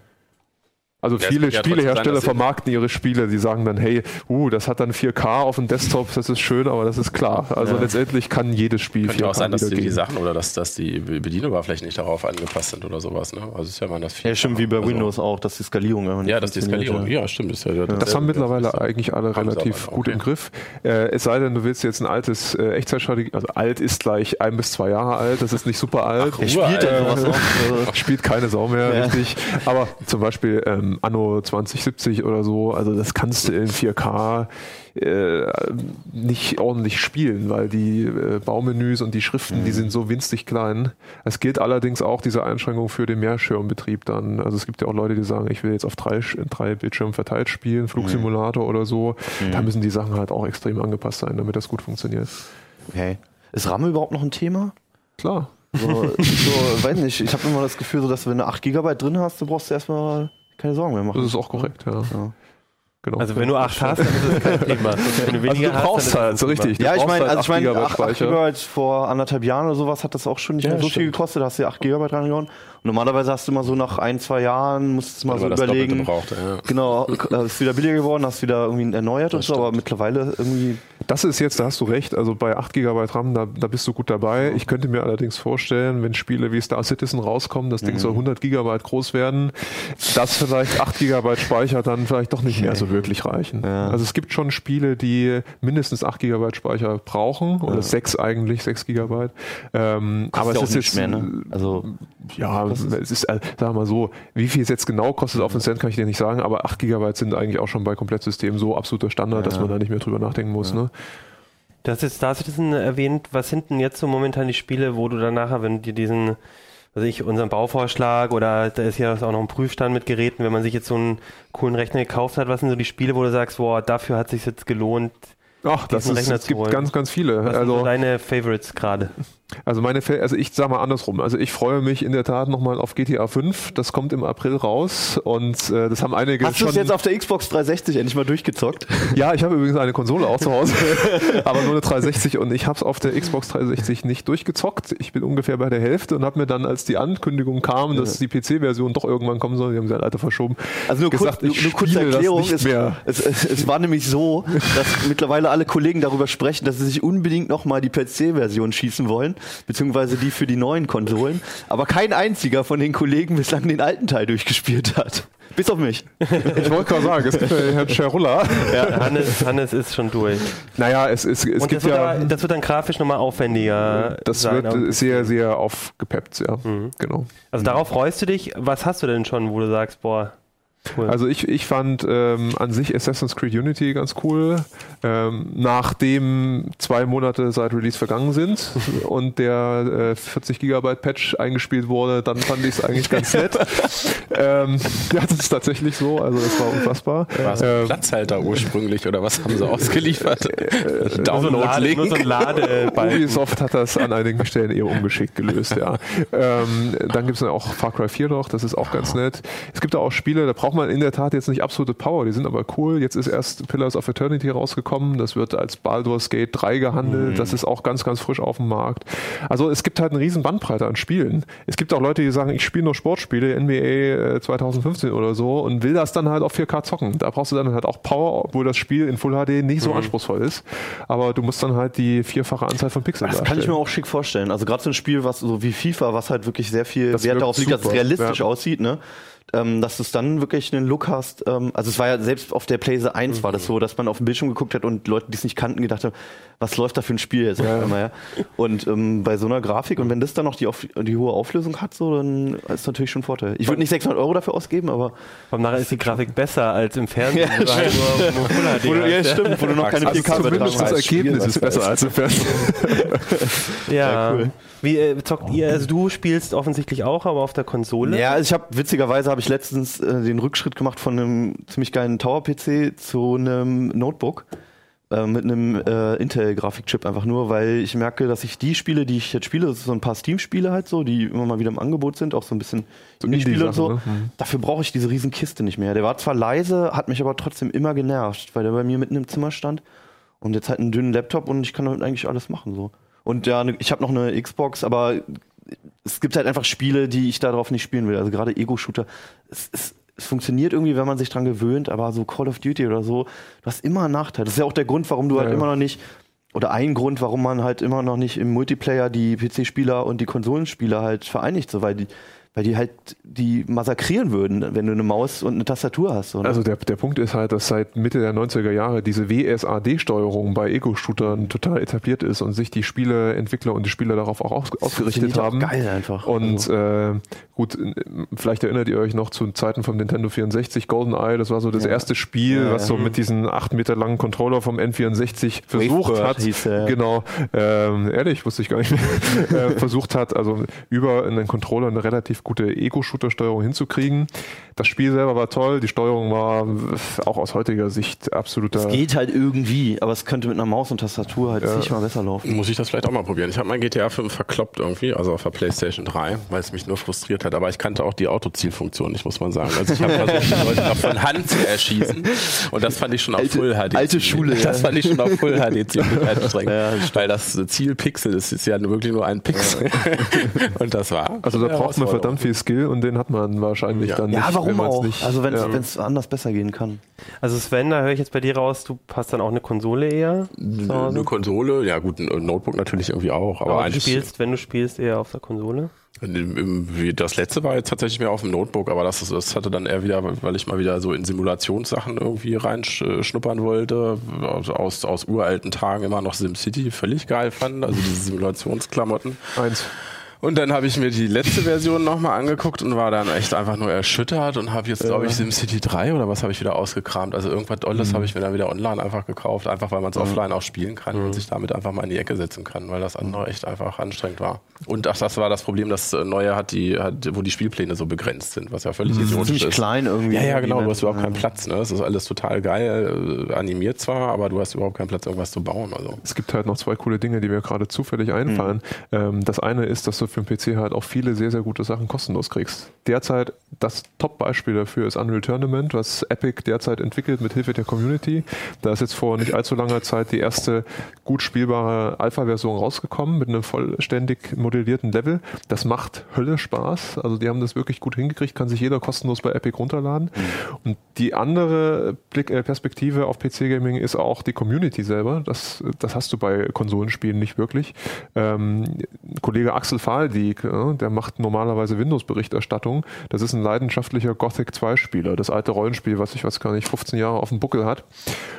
Speaker 3: Also
Speaker 4: Ja,
Speaker 3: viele
Speaker 4: sein,
Speaker 3: Spielehersteller
Speaker 4: sie-
Speaker 3: vermarkten ihre Spiele, die sagen dann, hey, uh, das hat dann 4K auf dem Desktop, das ist schön, aber das ist klar. Also
Speaker 5: Ja.
Speaker 3: letztendlich kann jedes Spiel
Speaker 4: Könnte
Speaker 3: 4K
Speaker 4: auch sein, dass die, die. Sachen oder dass, dass die Bedienoberflächen nicht darauf angepasst sind oder sowas. Ne? Also ist ja mal das
Speaker 5: Ja, stimmt, wie bei
Speaker 4: also,
Speaker 5: Windows auch, dass die Skalierung einfach nicht
Speaker 4: Ja, dass die Skalierung.
Speaker 5: ja.
Speaker 4: Ja, stimmt. Das, ist ja,
Speaker 3: Das haben mittlerweile
Speaker 4: das-
Speaker 3: eigentlich alle relativ
Speaker 4: aber,
Speaker 3: gut
Speaker 4: okay.
Speaker 3: im Griff. Äh, es sei denn, du willst jetzt ein altes äh, Echtzeitstrategie, also alt ist gleich ein bis zwei Jahre alt, das ist nicht super alt.
Speaker 4: Ach, uralt.
Speaker 5: Spielt er? Also, <laughs>
Speaker 3: Spielt keine Sau mehr,
Speaker 5: Ja.
Speaker 3: richtig. Aber zum Beispiel ähm, Anno 2070 oder so, also das kannst du in 4K äh, nicht ordentlich spielen, weil die äh, Baumenüs und die Schriften,
Speaker 5: Mhm.
Speaker 3: die sind so winzig klein. Es gilt allerdings auch diese Einschränkung für den Mehrschirmbetrieb dann. Also es gibt ja auch Leute, die sagen, ich will jetzt auf drei, drei Bildschirmen verteilt spielen, Flugsimulator oder so.
Speaker 5: Mhm.
Speaker 3: Da müssen die Sachen halt auch extrem angepasst sein, damit das gut funktioniert.
Speaker 5: okay. Ist RAM überhaupt noch ein Thema?
Speaker 3: Klar.
Speaker 5: So, so weiß nicht, ich habe immer das Gefühl, so, dass wenn du 8 GB drin hast, du brauchst erstmal keine Sorgen mehr machen.
Speaker 3: Das ist auch korrekt, ja.
Speaker 5: Ja.
Speaker 3: Genau.
Speaker 1: Also wenn du 8 hast, dann ist das kein <laughs> Thema. Wenn du
Speaker 3: also
Speaker 1: weniger
Speaker 3: du
Speaker 1: hast,
Speaker 3: brauchst halt, so
Speaker 1: das
Speaker 3: richtig. Du
Speaker 5: Ja, ich meine,
Speaker 3: halt
Speaker 5: also ich meine,
Speaker 3: 8 GB
Speaker 5: 8, 8
Speaker 3: Speicher.
Speaker 5: GB vor anderthalb Jahren oder sowas hat das auch schon nicht
Speaker 3: Ja,
Speaker 5: mehr so viel
Speaker 3: stimmt.
Speaker 5: gekostet. Da hast du ja 8 GB reingehauen. Und normalerweise hast du immer so nach ein, zwei Jahren, musst du mal
Speaker 4: Weil
Speaker 5: so
Speaker 4: das
Speaker 5: überlegen.
Speaker 4: Braucht, ja.
Speaker 5: Genau, äh, ist wieder billiger geworden, hast wieder irgendwie erneuert und so, aber mittlerweile irgendwie.
Speaker 3: Das ist jetzt, da hast du recht, also bei 8 GB RAM, da, da bist du gut dabei. Ich könnte mir allerdings vorstellen, wenn Spiele wie Star Citizen rauskommen, das Ding
Speaker 5: Mhm.
Speaker 3: soll 100 GB groß werden, dass vielleicht 8 GB Speicher dann vielleicht doch nicht mehr so wirklich reichen.
Speaker 5: Ja.
Speaker 3: Also es gibt schon Spiele, die mindestens 8 GB Speicher brauchen, oder 6 eigentlich, 6 GB. Ähm, aber es
Speaker 5: ja
Speaker 3: ist
Speaker 5: nicht
Speaker 3: jetzt,
Speaker 5: mehr, ne? Also,
Speaker 3: ja, es ist, äh, sagen wir mal so, wie viel es jetzt genau kostet auf den Cent, kann ich dir nicht sagen, aber 8 GB sind eigentlich auch schon bei Komplettsystemen so absoluter Standard, dass man da nicht mehr drüber nachdenken muss. Ne?
Speaker 1: Du hast jetzt Star Citizen erwähnt. Was sind denn jetzt so momentan die Spiele, wo du dann nachher, wenn du dir diesen, weiß ich, unseren Bauvorschlag oder da ist ja auch noch ein Prüfstand mit Geräten, wenn man sich jetzt so einen coolen Rechner gekauft hat, was sind so die Spiele, wo du sagst, boah, dafür hat sich jetzt gelohnt?
Speaker 3: Ach, das ist,
Speaker 1: Rechner
Speaker 3: es gibt
Speaker 1: holen.
Speaker 3: ganz, ganz viele.
Speaker 1: Was sind so
Speaker 3: Also
Speaker 1: deine Favorites gerade?
Speaker 3: Also meine, also ich sag mal andersrum. Also ich freue mich in der Tat nochmal auf GTA 5. Das kommt im April raus und äh, das haben einige
Speaker 5: Hast du es jetzt auf der Xbox 360 endlich mal durchgezockt?
Speaker 3: ja, ich habe übrigens eine Konsole auch zu Hause, <laughs> aber nur eine 360 und ich habe es auf der Xbox 360 nicht durchgezockt. Ich bin ungefähr bei der Hälfte und habe mir dann, als die Ankündigung kam, dass die PC-Version doch irgendwann kommen soll, die haben sie ja leider verschoben.
Speaker 5: Also nur,
Speaker 3: gesagt,
Speaker 5: kurz, nur, kurze Erklärung. Es,
Speaker 3: mehr.
Speaker 5: es, es, es war nämlich so, dass mittlerweile alle Kollegen darüber sprechen, dass sie sich unbedingt nochmal die PC-Version schießen wollen, beziehungsweise die für die neuen Konsolen. Aber kein einziger von den Kollegen bislang den alten Teil durchgespielt hat. Bis auf mich.
Speaker 3: Ich wollte gerade sagen, es gibt ja Herrn Scherulla.
Speaker 1: Ja, Hannes, Hannes ist schon durch.
Speaker 3: Naja, es, es, es
Speaker 1: Und
Speaker 3: gibt
Speaker 1: das wird,
Speaker 3: ja.
Speaker 1: aber, das wird dann grafisch nochmal aufwendiger.
Speaker 3: Das
Speaker 1: sein,
Speaker 3: wird sehr, sehr aufgepeppt, ja. Genau.
Speaker 1: Also darauf freust du dich. Was hast du denn schon, wo du sagst, boah, cool.
Speaker 3: Also ich, ich fand ähm, an sich Assassin's Creed Unity ganz cool. Ähm, nachdem zwei Monate seit Release vergangen sind <laughs> und der äh, 40 Gigabyte Patch eingespielt wurde, dann fand ich es eigentlich ganz nett. <laughs> ähm, ja, das ist tatsächlich so. Also das war unfassbar.
Speaker 4: War so ein
Speaker 3: Ähm,
Speaker 4: Platzhalter ursprünglich oder was haben sie <laughs> ausgeliefert?
Speaker 1: so ein, Lade,
Speaker 4: Download-Link.
Speaker 1: so Ladebalken.
Speaker 3: Ubisoft hat das an einigen Stellen eher ungeschickt gelöst, ja. Ähm, dann gibt es auch Far Cry 4 noch, das ist auch ganz nett. Es gibt da auch Spiele, da braucht man in der Tat jetzt nicht absolute Power, die sind aber cool. Jetzt ist erst Pillars of Eternity rausgekommen, das wird als Baldur's Gate 3 gehandelt, das ist auch ganz, ganz frisch auf dem Markt. Also es gibt halt eine riesen Bandbreite an Spielen. Es gibt auch Leute, die sagen, ich spiele nur Sportspiele, NBA äh, 2015 oder so und will das dann halt auf 4K zocken. Da brauchst du dann halt auch Power, obwohl das Spiel in Full HD nicht so anspruchsvoll ist. Aber du musst dann halt die vierfache Anzahl von Pixeln
Speaker 5: Das kann ich mir
Speaker 3: darstellen.
Speaker 5: auch schick vorstellen. Also gerade so ein Spiel, was so wie FIFA, was halt wirklich sehr viel
Speaker 3: Das
Speaker 5: Wert darauf liegt, dass es realistisch
Speaker 3: ja.
Speaker 5: aussieht, ne? Ähm, dass du es dann wirklich einen Look hast. Ähm, also es war ja selbst auf der PlayStation 1 war das so, dass man auf den Bildschirm geguckt hat und Leute, die es nicht kannten, gedacht haben, was läuft da für ein Spiel jetzt auf einmal, ja? Und ähm, bei so einer Grafik und wenn das dann noch die, auf, die hohe Auflösung hat, so, dann ist natürlich schon ein Vorteil. Ich würde nicht 600 Euro dafür ausgeben, aber
Speaker 1: Vom nachher ist die Grafik besser als im Fernsehen.
Speaker 5: Ja, <laughs>
Speaker 1: wo du halt
Speaker 5: wo du, ja, stimmt, wo du noch keine
Speaker 4: Also
Speaker 5: 4K
Speaker 4: zumindest
Speaker 3: das Ergebnis
Speaker 4: Spiel,
Speaker 3: ist besser als im Fernsehen. <laughs>
Speaker 1: Ja.
Speaker 5: cool.
Speaker 1: Wie äh, zockt ihr? Also du spielst offensichtlich auch, aber auf der Konsole.
Speaker 5: Ja, also ich habe witzigerweise habe ich letztens äh, den Rückschritt gemacht von einem ziemlich geilen Tower-PC zu einem Notebook äh, mit einem äh, Intel-Grafikchip einfach nur, weil ich merke, dass ich die Spiele, die ich jetzt spiele, das ist so ein paar Steam-Spiele halt so, die immer mal wieder im Angebot sind, auch so ein bisschen
Speaker 3: So
Speaker 5: Indie-Spiele und so.
Speaker 3: Indie-Sachen, ne? Mhm.
Speaker 5: Dafür brauche ich diese riesen Kiste nicht mehr. Der war zwar leise, hat mich aber trotzdem immer genervt, weil der bei mir mitten im Zimmer stand und jetzt halt einen dünnen Laptop und ich kann damit eigentlich alles machen so. Und ja, ne- ich habe noch eine Xbox, aber es gibt halt einfach Spiele, die ich darauf nicht spielen will. Also gerade Ego-Shooter. Es, es, es funktioniert irgendwie, wenn man sich dran gewöhnt, aber so Call of Duty oder so, du hast immer einen Nachteil. Das ist ja auch der Grund, warum du halt
Speaker 3: Ja, ja.
Speaker 5: immer noch nicht, oder ein Grund, warum man halt immer noch nicht im Multiplayer die PC-Spieler und die Konsolenspieler halt vereinigt, so weil die, weil die halt die massakrieren würden, wenn du eine Maus und eine Tastatur hast. Ne?
Speaker 3: Also der, der Punkt ist halt, dass seit Mitte der 90er Jahre diese WSAD-Steuerung bei Ego-Shootern total etabliert ist und sich die Spieleentwickler und die Spieler darauf auch aus, ausgerichtet
Speaker 5: Funktioniert auch
Speaker 3: haben.
Speaker 5: Geil einfach.
Speaker 3: Und
Speaker 5: Also,
Speaker 3: äh, gut, äh, vielleicht erinnert ihr euch noch zu Zeiten vom Nintendo 64, GoldenEye, das war so das
Speaker 5: Ja.
Speaker 3: erste Spiel,
Speaker 5: Ja,
Speaker 3: was so
Speaker 5: ja.
Speaker 3: mit diesen acht Meter langen Controller vom N64 versucht
Speaker 5: Wavebird
Speaker 3: hat.
Speaker 5: hieß ja.
Speaker 3: Genau, ähm, ehrlich, wusste ich gar nicht mehr, <laughs> äh, versucht hat, also über einen Controller eine relativ gute Ego-Shooter-Steuerung hinzukriegen. Das Spiel selber war toll, die Steuerung war auch aus heutiger Sicht absoluter.
Speaker 5: es geht halt irgendwie, aber es könnte mit einer Maus und Tastatur halt
Speaker 3: Ja.
Speaker 5: mal besser laufen.
Speaker 4: Muss ich das vielleicht auch mal probieren. Ich habe mein GTA 5 verkloppt irgendwie, also auf der PlayStation 3, weil es mich nur frustriert hat. Aber ich kannte auch die Autozielfunktion nicht, muss man sagen. Also ich habe <laughs> versucht, die Leute noch von Hand zu erschießen. Und das fand ich schon auf
Speaker 5: Alte-
Speaker 4: Full HD.
Speaker 5: alte Schule,
Speaker 4: Das
Speaker 5: ja.
Speaker 4: fand ich schon auf Full HD <laughs> ziemlich anstrengend.
Speaker 5: Ja, das
Speaker 4: weil das Zielpixel ist, ist ja wirklich nur ein Pixel. <laughs> Und das war.
Speaker 3: Also da braucht man
Speaker 4: Herausforderung.
Speaker 3: Verdammt viel Skill und den hat man wahrscheinlich
Speaker 4: Ja.
Speaker 3: dann
Speaker 5: Ja,
Speaker 3: nicht.
Speaker 5: warum
Speaker 3: wenn
Speaker 5: auch?
Speaker 3: Nicht,
Speaker 5: also wenn es
Speaker 3: ja.
Speaker 5: anders besser gehen kann.
Speaker 1: Also Sven, da höre ich jetzt bei dir raus, du hast dann auch eine Konsole eher.
Speaker 4: Eine Konsole, ja gut, ein Notebook natürlich irgendwie auch, aber,
Speaker 1: Aber du spielst, wenn du spielst, eher auf der Konsole.
Speaker 4: Das letzte war jetzt tatsächlich mehr auf dem Notebook, aber das, das hatte dann eher wieder, weil ich mal wieder so in Simulationssachen irgendwie reinschnuppern wollte, aus, aus, aus uralten Tagen immer noch SimCity völlig geil fand, also diese Simulationsklamotten.
Speaker 3: Eins.
Speaker 4: Und dann habe ich mir die letzte Version nochmal angeguckt und war dann echt einfach nur erschüttert und habe jetzt, glaube ich, SimCity 3 oder was habe ich wieder ausgekramt. Also irgendwas Dolles habe ich mir dann wieder online einfach gekauft, einfach weil man es offline auch spielen kann und sich damit einfach mal in die Ecke setzen kann, weil das andere echt einfach anstrengend war. Und ach, das war das Problem, das äh, neue hat die, hat, wo die Spielpläne so begrenzt sind, was ja völlig idiotisch
Speaker 5: Ziemlich
Speaker 4: ist.
Speaker 5: klein irgendwie.
Speaker 4: Ja, ja, genau, du hast überhaupt
Speaker 5: ne?
Speaker 4: keinen Platz. Ne? Es ist alles total geil, äh, animiert zwar, aber du hast überhaupt keinen Platz, irgendwas zu bauen. Also.
Speaker 3: Es gibt halt noch zwei coole Dinge, die mir gerade zufällig einfallen. Ähm, das eine ist, dass du für den PC halt auch viele sehr, sehr gute Sachen kostenlos kriegst. Derzeit das Top-Beispiel dafür ist Unreal Tournament, was Epic derzeit entwickelt mit Hilfe der Community. Da ist jetzt vor nicht allzu langer Zeit die erste gut spielbare Alpha-Version rausgekommen mit einem vollständig modellierten Level. Das macht Hölle Spaß. Also die haben das wirklich gut hingekriegt, kann sich jeder kostenlos bei Epic runterladen. Und die andere Blick, äh, Perspektive auf PC-Gaming ist auch die Community selber. Das, das hast du bei Konsolenspielen nicht wirklich. Ähm, Kollege Axel Fahldieck, äh, der macht normalerweise Windows-Berichterstattung. Das ist ein leidenschaftlicher Gothic 2-Spieler, das alte Rollenspiel, was ich weiß gar nicht, 15 Jahre auf dem Buckel hat.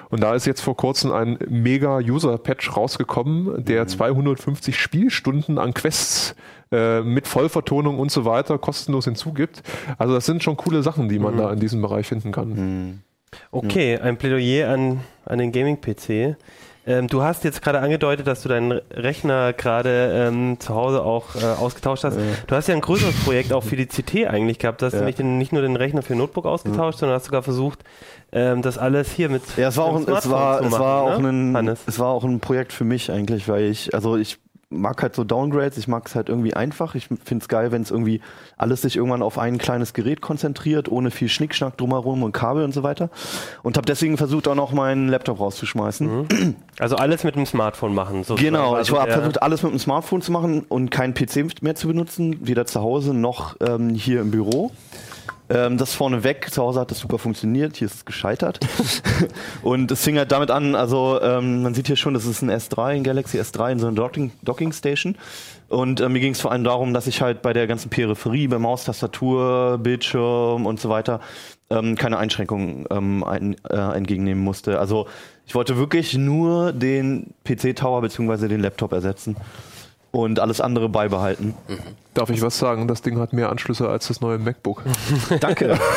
Speaker 3: Und da ist jetzt vor kurzem ein Mega-User-Patch rausgekommen, der 250 Spielstunden an Quests äh, mit Vollvertonung und so weiter kostenlos hinzugibt. Also das sind schon coole Sachen, die man da in diesem Bereich finden kann.
Speaker 1: Okay, ein Plädoyer an, an den Gaming-PC. Ähm, du hast jetzt gerade angedeutet, dass du deinen Rechner gerade ähm, zu Hause auch äh, ausgetauscht hast. Du hast ja ein größeres Projekt auch für die CT eigentlich gehabt. Du hast
Speaker 5: Ja.
Speaker 1: nämlich den, nicht nur den Rechner für Notebook ausgetauscht, sondern hast sogar versucht, ähm, das alles hier mit
Speaker 5: Ja, es war auch,
Speaker 1: mit
Speaker 5: ein,
Speaker 1: dem
Speaker 5: es war,
Speaker 1: Smartphone
Speaker 5: es
Speaker 1: zu
Speaker 5: war
Speaker 1: machen,
Speaker 5: auch
Speaker 1: ne?
Speaker 5: ein,
Speaker 1: Hannes.
Speaker 5: es war auch ein Projekt für mich eigentlich, weil ich, also ich mag halt so Downgrades, ich mag es halt irgendwie einfach. Ich finde es geil, wenn es irgendwie alles sich irgendwann auf ein kleines Gerät konzentriert, ohne viel Schnickschnack drumherum und Kabel und so weiter. Und habe deswegen versucht, auch noch meinen Laptop rauszuschmeißen.
Speaker 1: Also alles mit dem Smartphone machen. sozusagen.
Speaker 5: Genau,
Speaker 1: also
Speaker 5: ich habe
Speaker 1: der-
Speaker 5: versucht, alles mit dem Smartphone zu machen und keinen PC mehr zu benutzen, weder zu Hause noch ähm, hier im Büro. Ähm, das vorneweg, zu Hause hat das super funktioniert, hier ist es gescheitert. <laughs> und es fing halt damit an, also ähm, man sieht hier schon, das ist ein S3, ein Galaxy S3 in so einer Docking, Docking Station. Und äh, mir ging es vor allem darum, dass ich halt bei der ganzen Peripherie, bei Maus, Tastatur, Bildschirm und so weiter, ähm, keine Einschränkungen ähm, ein, äh, entgegennehmen musste. Also ich wollte wirklich nur den PC-Tower bzw. den Laptop ersetzen und alles andere beibehalten.
Speaker 3: Darf ich was sagen? Das Ding hat mehr Anschlüsse als das neue MacBook. <laughs>
Speaker 5: Danke. <laughs>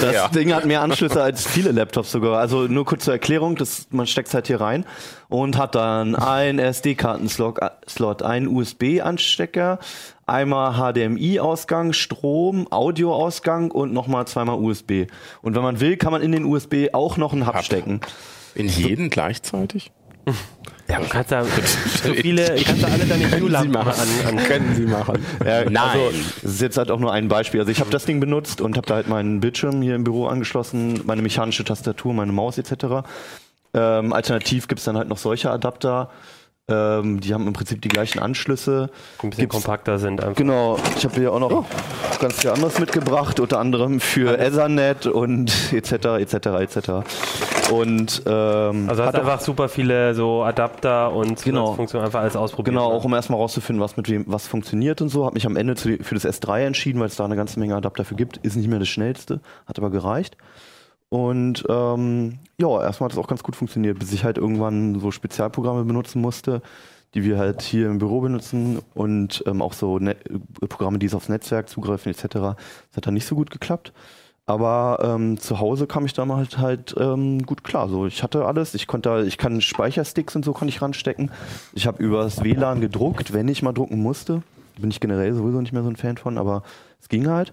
Speaker 5: Das Ding hat mehr Anschlüsse als viele Laptops sogar. Also nur kurz zur Erklärung, das, man steckt es halt hier rein und hat dann einen SD-Kartenslot, Slot, einen USB-Anstecker, einmal HDMI-Ausgang, Strom, Audio-Ausgang und nochmal zweimal USB. Und wenn man will, kann man in den USB auch noch einen Hub,
Speaker 4: Hub.
Speaker 5: stecken.
Speaker 4: In jeden gleichzeitig? <laughs>
Speaker 1: Ja, du kannst da so viele, kannst da alle deine Hue-Lampen an, an <laughs>
Speaker 4: Können Sie machen.
Speaker 5: Nein. Also, das ist jetzt halt auch nur ein Beispiel. Also ich habe das Ding benutzt und habe da halt meinen Bildschirm hier im Büro angeschlossen, meine mechanische Tastatur, meine Maus etc. Ähm, alternativ gibt's dann halt noch solche Adapter. Ähm, die haben im Prinzip die gleichen Anschlüsse.
Speaker 1: die ein bisschen
Speaker 5: Gibt's-
Speaker 1: kompakter sind. Einfach.
Speaker 5: Genau, ich habe hier auch noch ganz viel anderes mitgebracht, unter anderem für Ethernet und etc. etc. etc. Und ähm,
Speaker 1: Also
Speaker 5: hat auch-
Speaker 1: einfach super viele so Adapter und
Speaker 5: Genau.
Speaker 1: Funktionen einfach alles ausprobiert.
Speaker 5: Genau,
Speaker 1: ne?
Speaker 5: auch um erstmal rauszufinden, was mit wem was funktioniert und so. Habe mich am Ende zu, für das S3 entschieden, weil es da eine ganze Menge Adapter für gibt. Ist nicht mehr das schnellste, hat aber gereicht. Und ähm, ja, erstmal hat es auch ganz gut funktioniert, bis ich halt irgendwann so Spezialprogramme benutzen musste, die wir halt hier im Büro benutzen und ähm, auch so Net Programme, die es aufs Netzwerk zugreifen etc. Das hat dann nicht so gut geklappt. Aber ähm, zu Hause kam ich damals halt ähm, gut klar. So, ich hatte alles. Ich konnte, ich kann Speichersticks und so konnte ich ranstecken. Ich habe übers WLAN gedruckt, wenn ich mal drucken musste. Bin ich generell sowieso nicht mehr so ein Fan von, aber es ging halt.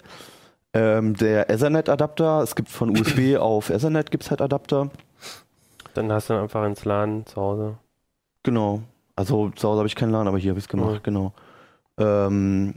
Speaker 5: Ähm, der Ethernet-Adapter, es gibt von USB <coughs> auf Ethernet gibt's halt Adapter.
Speaker 1: Dann hast du einfach ins LAN zu Hause.
Speaker 5: Genau. Also zu Hause habe ich keinen LAN, aber hier habe ich es gemacht,
Speaker 1: Ja.
Speaker 5: genau. Ähm,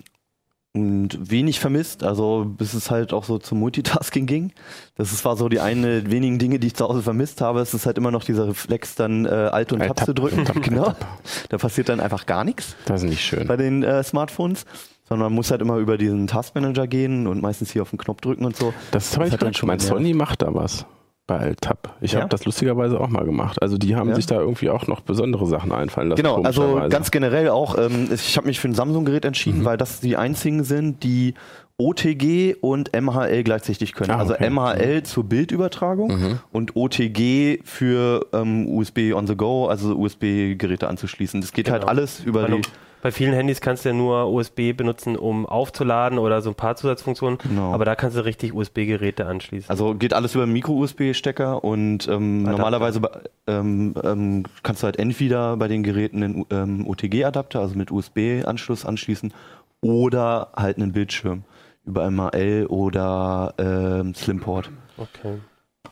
Speaker 5: und wenig vermisst, also bis es halt auch so zum Multitasking ging. Das ist, war so die eine wenigen Dinge, die ich zu Hause vermisst habe. Es ist halt immer noch dieser Reflex, dann äh, Alt und
Speaker 4: Alt,
Speaker 5: Tab zu drücken.
Speaker 4: Tab, <laughs>
Speaker 5: genau.
Speaker 4: Tab.
Speaker 5: Da passiert dann einfach gar nichts
Speaker 4: Das ist nicht schön.
Speaker 5: bei den äh, Smartphones. Sondern man muss halt immer über diesen Taskmanager gehen und meistens hier auf den Knopf drücken und so.
Speaker 4: Das habe
Speaker 5: Das
Speaker 4: ich
Speaker 5: dann
Speaker 4: schon. Mein. Sony macht da was bei Altab. Ich
Speaker 5: Ja?
Speaker 4: habe das lustigerweise auch mal gemacht. Also die haben
Speaker 5: Ja?
Speaker 4: sich da irgendwie auch noch besondere Sachen einfallen lassen.
Speaker 5: Genau, also ganz generell auch, ähm, ich habe mich für ein Samsung-Gerät entschieden,
Speaker 4: Mhm.
Speaker 5: weil das die einzigen sind, die OTG und MHL gleichzeitig können.
Speaker 4: Ah,
Speaker 5: Also
Speaker 4: okay.
Speaker 5: MHL zur Bildübertragung
Speaker 4: Mhm.
Speaker 5: und OTG für ähm, USB on the go, also USB-Geräte anzuschließen. Das geht halt
Speaker 1: Genau.
Speaker 5: alles über
Speaker 1: no
Speaker 5: die.
Speaker 1: Bei vielen Handys kannst du ja nur USB benutzen, um aufzuladen oder so ein paar Zusatzfunktionen.
Speaker 5: Genau.
Speaker 1: Aber da kannst du richtig USB-Geräte anschließen.
Speaker 5: Also geht alles über einen Micro-USB-Stecker und ähm, normalerweise ähm, ähm, kannst du halt entweder bei den Geräten einen ähm, OTG-Adapter, also mit USB-Anschluss anschließen, oder halt einen Bildschirm über MAL oder ähm, Slimport.
Speaker 1: okay.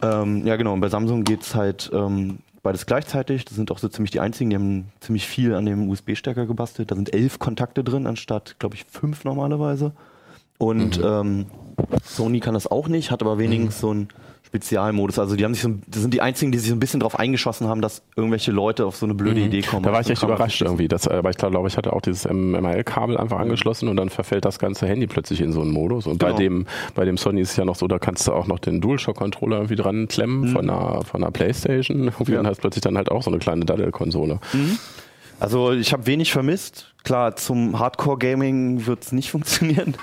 Speaker 5: Ähm, ja, genau. Und bei Samsung geht's halt ähm, beides gleichzeitig. Das sind auch so ziemlich die einzigen, die haben ziemlich viel an dem USB-Stecker gebastelt. Da sind elf Kontakte drin, anstatt, glaube ich, fünf normalerweise. Und ähm, Sony kann das auch nicht, hat aber wenigstens so einen Spezialmodus. Also die haben sich so, das sind die einzigen, die sich so ein bisschen drauf eingeschossen haben, dass irgendwelche Leute auf so eine blöde Idee kommen.
Speaker 4: Da war ich echt überrascht irgendwie. Das, äh, weil ich glaube, ich hatte auch dieses ML-Kabel einfach angeschlossen und dann verfällt das ganze Handy plötzlich in so einen Modus. Und bei
Speaker 5: Genau.
Speaker 4: dem, bei dem Sony ist es ja noch so, da kannst du auch noch den DualShock-Controller irgendwie dran klemmen von einer, von einer Playstation. <laughs> Irgendwie
Speaker 5: Ja.
Speaker 4: und hast plötzlich dann halt auch so eine kleine Daddel-Konsole.
Speaker 5: Also ich habe wenig vermisst. Klar, zum Hardcore-Gaming wird's nicht <laughs> funktionieren.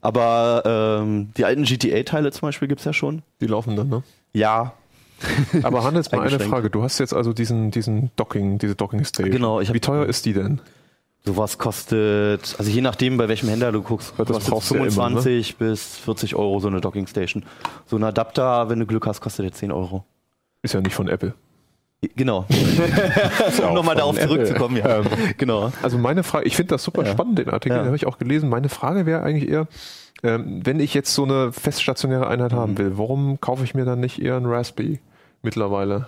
Speaker 5: Aber ähm, die alten GTA-Teile zum Beispiel gibt's ja schon.
Speaker 3: Die laufen dann, ne?
Speaker 5: Ja, <laughs>
Speaker 3: Aber Hannes, mal eine. Frage. Du hast jetzt also diesen, diesen Docking, diese Docking Station.
Speaker 5: Genau,
Speaker 3: Wie teuer ist die denn?
Speaker 5: sowas kostet, also je nachdem, bei welchem Händler du guckst,
Speaker 3: das
Speaker 5: kostet
Speaker 3: brauchst du ja immer,
Speaker 5: 25 bis 40 Euro so eine Dockingstation. So ein Adapter, wenn du Glück hast, kostet der 10 Euro.
Speaker 3: Ist ja nicht von Apple.
Speaker 5: Genau. <laughs> um nochmal darauf zurückzukommen, ja.
Speaker 3: Ähm,
Speaker 5: genau.
Speaker 3: Also meine Frage, ich finde das super
Speaker 5: Ja.
Speaker 3: spannend, den Artikel,
Speaker 5: Ja.
Speaker 3: den habe ich auch gelesen. Meine Frage wäre eigentlich eher, ähm, wenn ich jetzt so eine feststationäre Einheit
Speaker 5: Mhm.
Speaker 3: haben will, warum kaufe ich mir dann nicht eher einen Raspberry mittlerweile?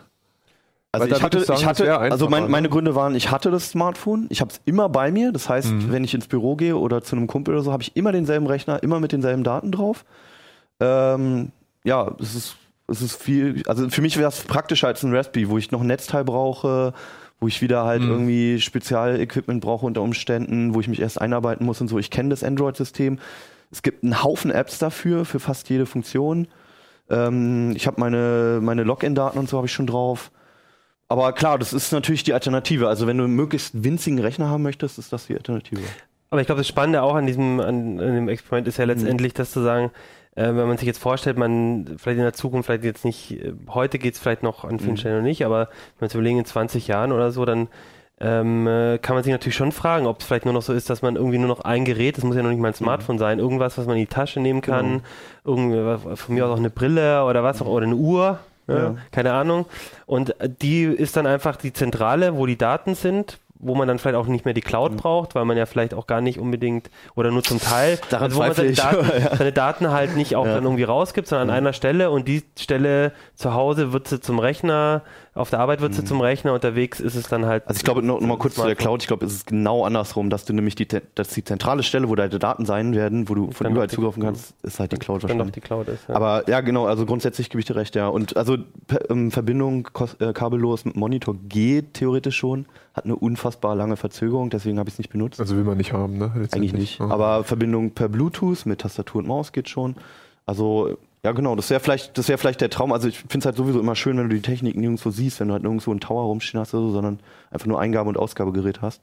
Speaker 5: Also
Speaker 3: Weil
Speaker 5: ich hatte,
Speaker 3: sagen,
Speaker 5: ich hatte, also mein,
Speaker 3: einfacher,
Speaker 5: meine
Speaker 3: ne?
Speaker 5: Gründe waren, ich hatte das Smartphone, ich habe es immer bei mir. Das heißt,
Speaker 3: Mhm.
Speaker 5: wenn ich ins Büro gehe oder zu einem Kumpel oder so, habe ich immer denselben Rechner, immer mit denselben Daten drauf. Ähm, ja, es ist, es ist viel, also für mich wäre es praktischer als ein Raspberry, wo ich noch ein Netzteil brauche, wo ich wieder halt
Speaker 3: Mhm.
Speaker 5: irgendwie Spezialequipment brauche unter Umständen, wo ich mich erst einarbeiten muss und so. Ich kenne das Android-System. Es gibt einen Haufen Apps dafür, für fast jede Funktion. Ähm, ich habe meine, meine Login-Daten und so habe ich schon drauf. Aber klar, das ist natürlich die Alternative. Also wenn du einen möglichst winzigen Rechner haben möchtest, ist das die Alternative.
Speaker 1: Aber ich glaube, das Spannende auch an diesem, an, an dem Experiment ist ja letztendlich, das zu sagen, äh, wenn man sich jetzt vorstellt, man vielleicht in der Zukunft, vielleicht jetzt nicht, äh, heute geht es vielleicht noch an vielen Stellen noch nicht, aber wenn wir uns überlegen, in 20 Jahren oder so, dann ähm, äh, kann man sich natürlich schon fragen, ob es vielleicht nur noch so ist, dass man irgendwie nur noch ein Gerät, das muss ja noch nicht mal ein Smartphone sein, irgendwas, was man in die Tasche nehmen kann, irgendwie, von mir aus auch eine Brille oder was auch, oder eine Uhr, ja.
Speaker 5: Ja.
Speaker 1: keine Ahnung. Und die ist dann einfach die Zentrale, wo die Daten sind, wo man dann vielleicht auch nicht mehr die Cloud braucht, weil man ja vielleicht auch gar nicht unbedingt oder nur zum Teil, <laughs>
Speaker 5: Daran
Speaker 1: wo man seine. Daten, seine Daten halt nicht auch
Speaker 5: Ja.
Speaker 1: dann irgendwie rausgibt, sondern an einer Stelle und die Stelle zu Hause wird sie zum Rechner, auf der Arbeit wird sie zum Rechner, unterwegs ist es dann halt.
Speaker 5: Also ich glaube, noch, noch mal kurz zu der. Cloud, ich glaube, es ist genau andersrum, dass du nämlich die, dass die zentrale Stelle, wo deine Daten sein werden, wo du von überall zugreifen kannst, ist halt die Cloud
Speaker 1: dann doch
Speaker 5: wahrscheinlich.
Speaker 1: die Cloud ist. Ja.
Speaker 5: Aber ja, genau, also grundsätzlich gebe ich dir recht, ja. Und also ähm, Verbindung äh, kabellos mit Monitor geht theoretisch schon, hat eine unfassbar lange Verzögerung, deswegen habe ich es nicht benutzt.
Speaker 3: Also will man nicht haben, ne?
Speaker 5: Eigentlich nicht.
Speaker 3: Ja.
Speaker 5: Aber Verbindung per Bluetooth mit Tastatur und Maus geht schon. Also, ja genau, das wäre vielleicht, das wäre vielleicht der Traum. Also ich finde es halt sowieso immer schön, wenn du die Technik nirgendwo siehst, wenn du halt nirgendwo einen Tower rumstehen hast oder so, sondern einfach nur Eingabe- und Ausgabegerät hast.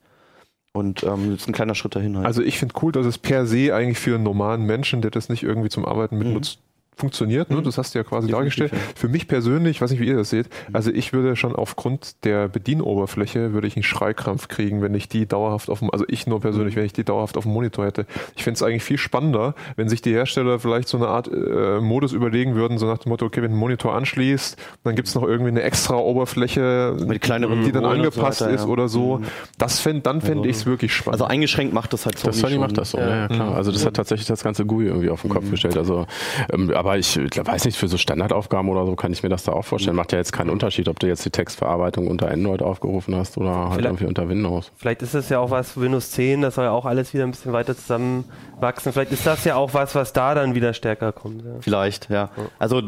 Speaker 5: Und ähm, das ist ein kleiner Schritt dahin halt.
Speaker 3: Also ich finde cool, dass es per se eigentlich für einen normalen Menschen, der das nicht irgendwie zum Arbeiten mitnutzt, funktioniert. Ne? Das hast du ja quasi
Speaker 5: Mhm. Definitiv,
Speaker 3: dargestellt.
Speaker 5: ja. Mhm.
Speaker 3: Für mich persönlich, weiß nicht, wie ihr das seht, also ich würde schon aufgrund der Bedienoberfläche, würde ich einen Schreikrampf kriegen, wenn ich die dauerhaft auf dem, also ich nur
Speaker 5: Mhm.
Speaker 3: persönlich, wenn ich die dauerhaft auf dem Monitor hätte. Ich fände es eigentlich viel spannender, wenn sich die Hersteller vielleicht so eine Art äh, Modus überlegen würden, so nach dem Motto, okay, wenn du einen Monitor anschließt, dann gibt es noch irgendwie eine extra Oberfläche,
Speaker 5: Mit kleineren
Speaker 3: die dann
Speaker 5: Symbolen und so
Speaker 3: angepasst
Speaker 5: weiter,
Speaker 3: ist
Speaker 5: ja.
Speaker 3: oder so.
Speaker 5: Mhm.
Speaker 3: Das fänd, dann fände ich es wirklich spannend.
Speaker 5: also eingeschränkt macht das halt Sony
Speaker 4: Das Sony
Speaker 5: schon.
Speaker 4: macht das so,
Speaker 1: Ja.
Speaker 4: ja, ja klar.
Speaker 3: Mhm.
Speaker 4: Also das hat tatsächlich das ganze GUI irgendwie auf den Kopf gestellt. Also, ähm, aber ich glaub, weiß nicht, für so Standardaufgaben oder so kann ich mir das da auch vorstellen. Macht ja jetzt keinen Unterschied, ob du jetzt die Textverarbeitung unter Android aufgerufen hast oder halt
Speaker 1: Vielleicht-
Speaker 4: irgendwie unter Windows.
Speaker 1: Vielleicht ist es ja auch was, Windows 10, das soll ja auch alles wieder ein bisschen weiter zusammenwachsen. Vielleicht ist das ja auch was, was da dann wieder stärker kommt. Ja.
Speaker 5: Vielleicht, ja. Also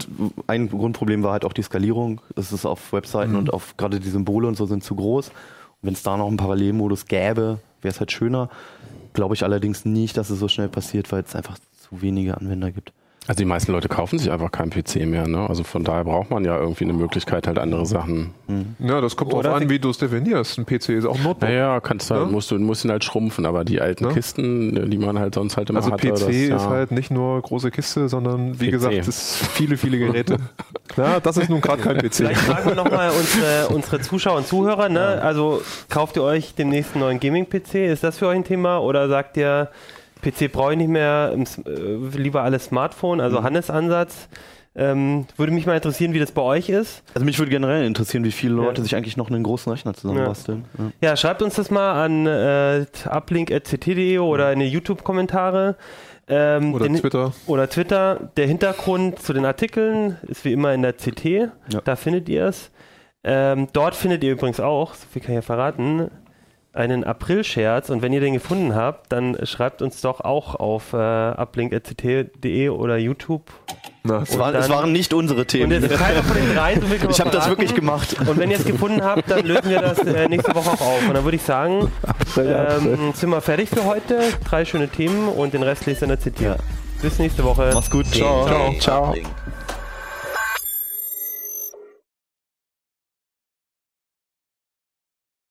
Speaker 5: ein Grundproblem war halt auch die Skalierung. Es ist auf Webseiten und auf gerade die Symbole und so sind zu groß. Und wenn es da noch einen Parallelmodus gäbe, wäre es halt schöner. Glaube ich allerdings nicht, dass es so schnell passiert, weil es einfach zu wenige Anwender gibt.
Speaker 4: Also die meisten Leute kaufen sich einfach keinen PC mehr. Ne? Also von daher braucht man ja irgendwie eine Möglichkeit, halt andere Sachen.
Speaker 3: Ja, das kommt
Speaker 1: Oder
Speaker 3: drauf
Speaker 1: sie-
Speaker 3: an, wie du es definierst. Ein PC ist auch ein Notebook.
Speaker 4: Naja, kannst du,
Speaker 3: Ja.
Speaker 4: musst du musst ihn halt schrumpfen, aber die alten
Speaker 3: Ja.
Speaker 4: Kisten, die man halt sonst halt immer
Speaker 3: Also
Speaker 4: hatte,
Speaker 3: PC
Speaker 4: das,
Speaker 3: ist
Speaker 4: ja.
Speaker 3: halt nicht nur große Kiste, sondern wie
Speaker 4: PC.
Speaker 3: gesagt, es ist viele, viele Geräte. <laughs> ja, das ist nun gerade kein PC.
Speaker 1: Vielleicht fragen wir nochmal unsere, unsere Zuschauer und Zuhörer. Ne? Also kauft ihr euch demnächst einen neuen Gaming-PC? Ist das für euch ein Thema? Oder sagt ihr, PC brauche ich nicht mehr, äh, lieber alles Smartphone?
Speaker 3: Mhm.
Speaker 1: Also Hannes Ansatz. Ähm, würde mich mal interessieren, wie das bei euch ist.
Speaker 5: Also mich würde generell interessieren, wie viele
Speaker 1: Ja.
Speaker 5: Leute sich eigentlich noch einen großen Rechner zusammenbasteln. Ja.
Speaker 1: Ja, schreibt uns das mal an äh, uplink.ct.de oder in die YouTube-Kommentare. Ähm,
Speaker 3: Oder
Speaker 1: den-
Speaker 3: Twitter.
Speaker 1: oder Twitter. Der Hintergrund zu den Artikeln ist wie immer in der CT.
Speaker 5: Ja.
Speaker 1: Da findet ihr es. Ähm, dort findet ihr übrigens auch, so viel kann ich ja verraten, einen April-Scherz. Und wenn ihr den gefunden habt, dann schreibt uns doch auch auf äh, uplink.ct.de oder YouTube.
Speaker 3: Na,
Speaker 5: Es, war,
Speaker 1: dann-
Speaker 5: es waren nicht unsere
Speaker 1: Und
Speaker 5: Themen.
Speaker 1: es ist keiner von den dreien, so viel <laughs>
Speaker 5: Ich habe das wirklich gemacht.
Speaker 1: Und wenn ihr es gefunden habt, dann lösen wir das äh, nächste Woche auch auf. Und dann würde ich sagen, ähm, sind wir fertig für heute. Drei schöne Themen und den Rest lest ihr in der CT.
Speaker 5: Ja.
Speaker 1: Bis nächste Woche.
Speaker 5: Mach's gut. Ciao.
Speaker 3: Ciao.
Speaker 6: Ciao.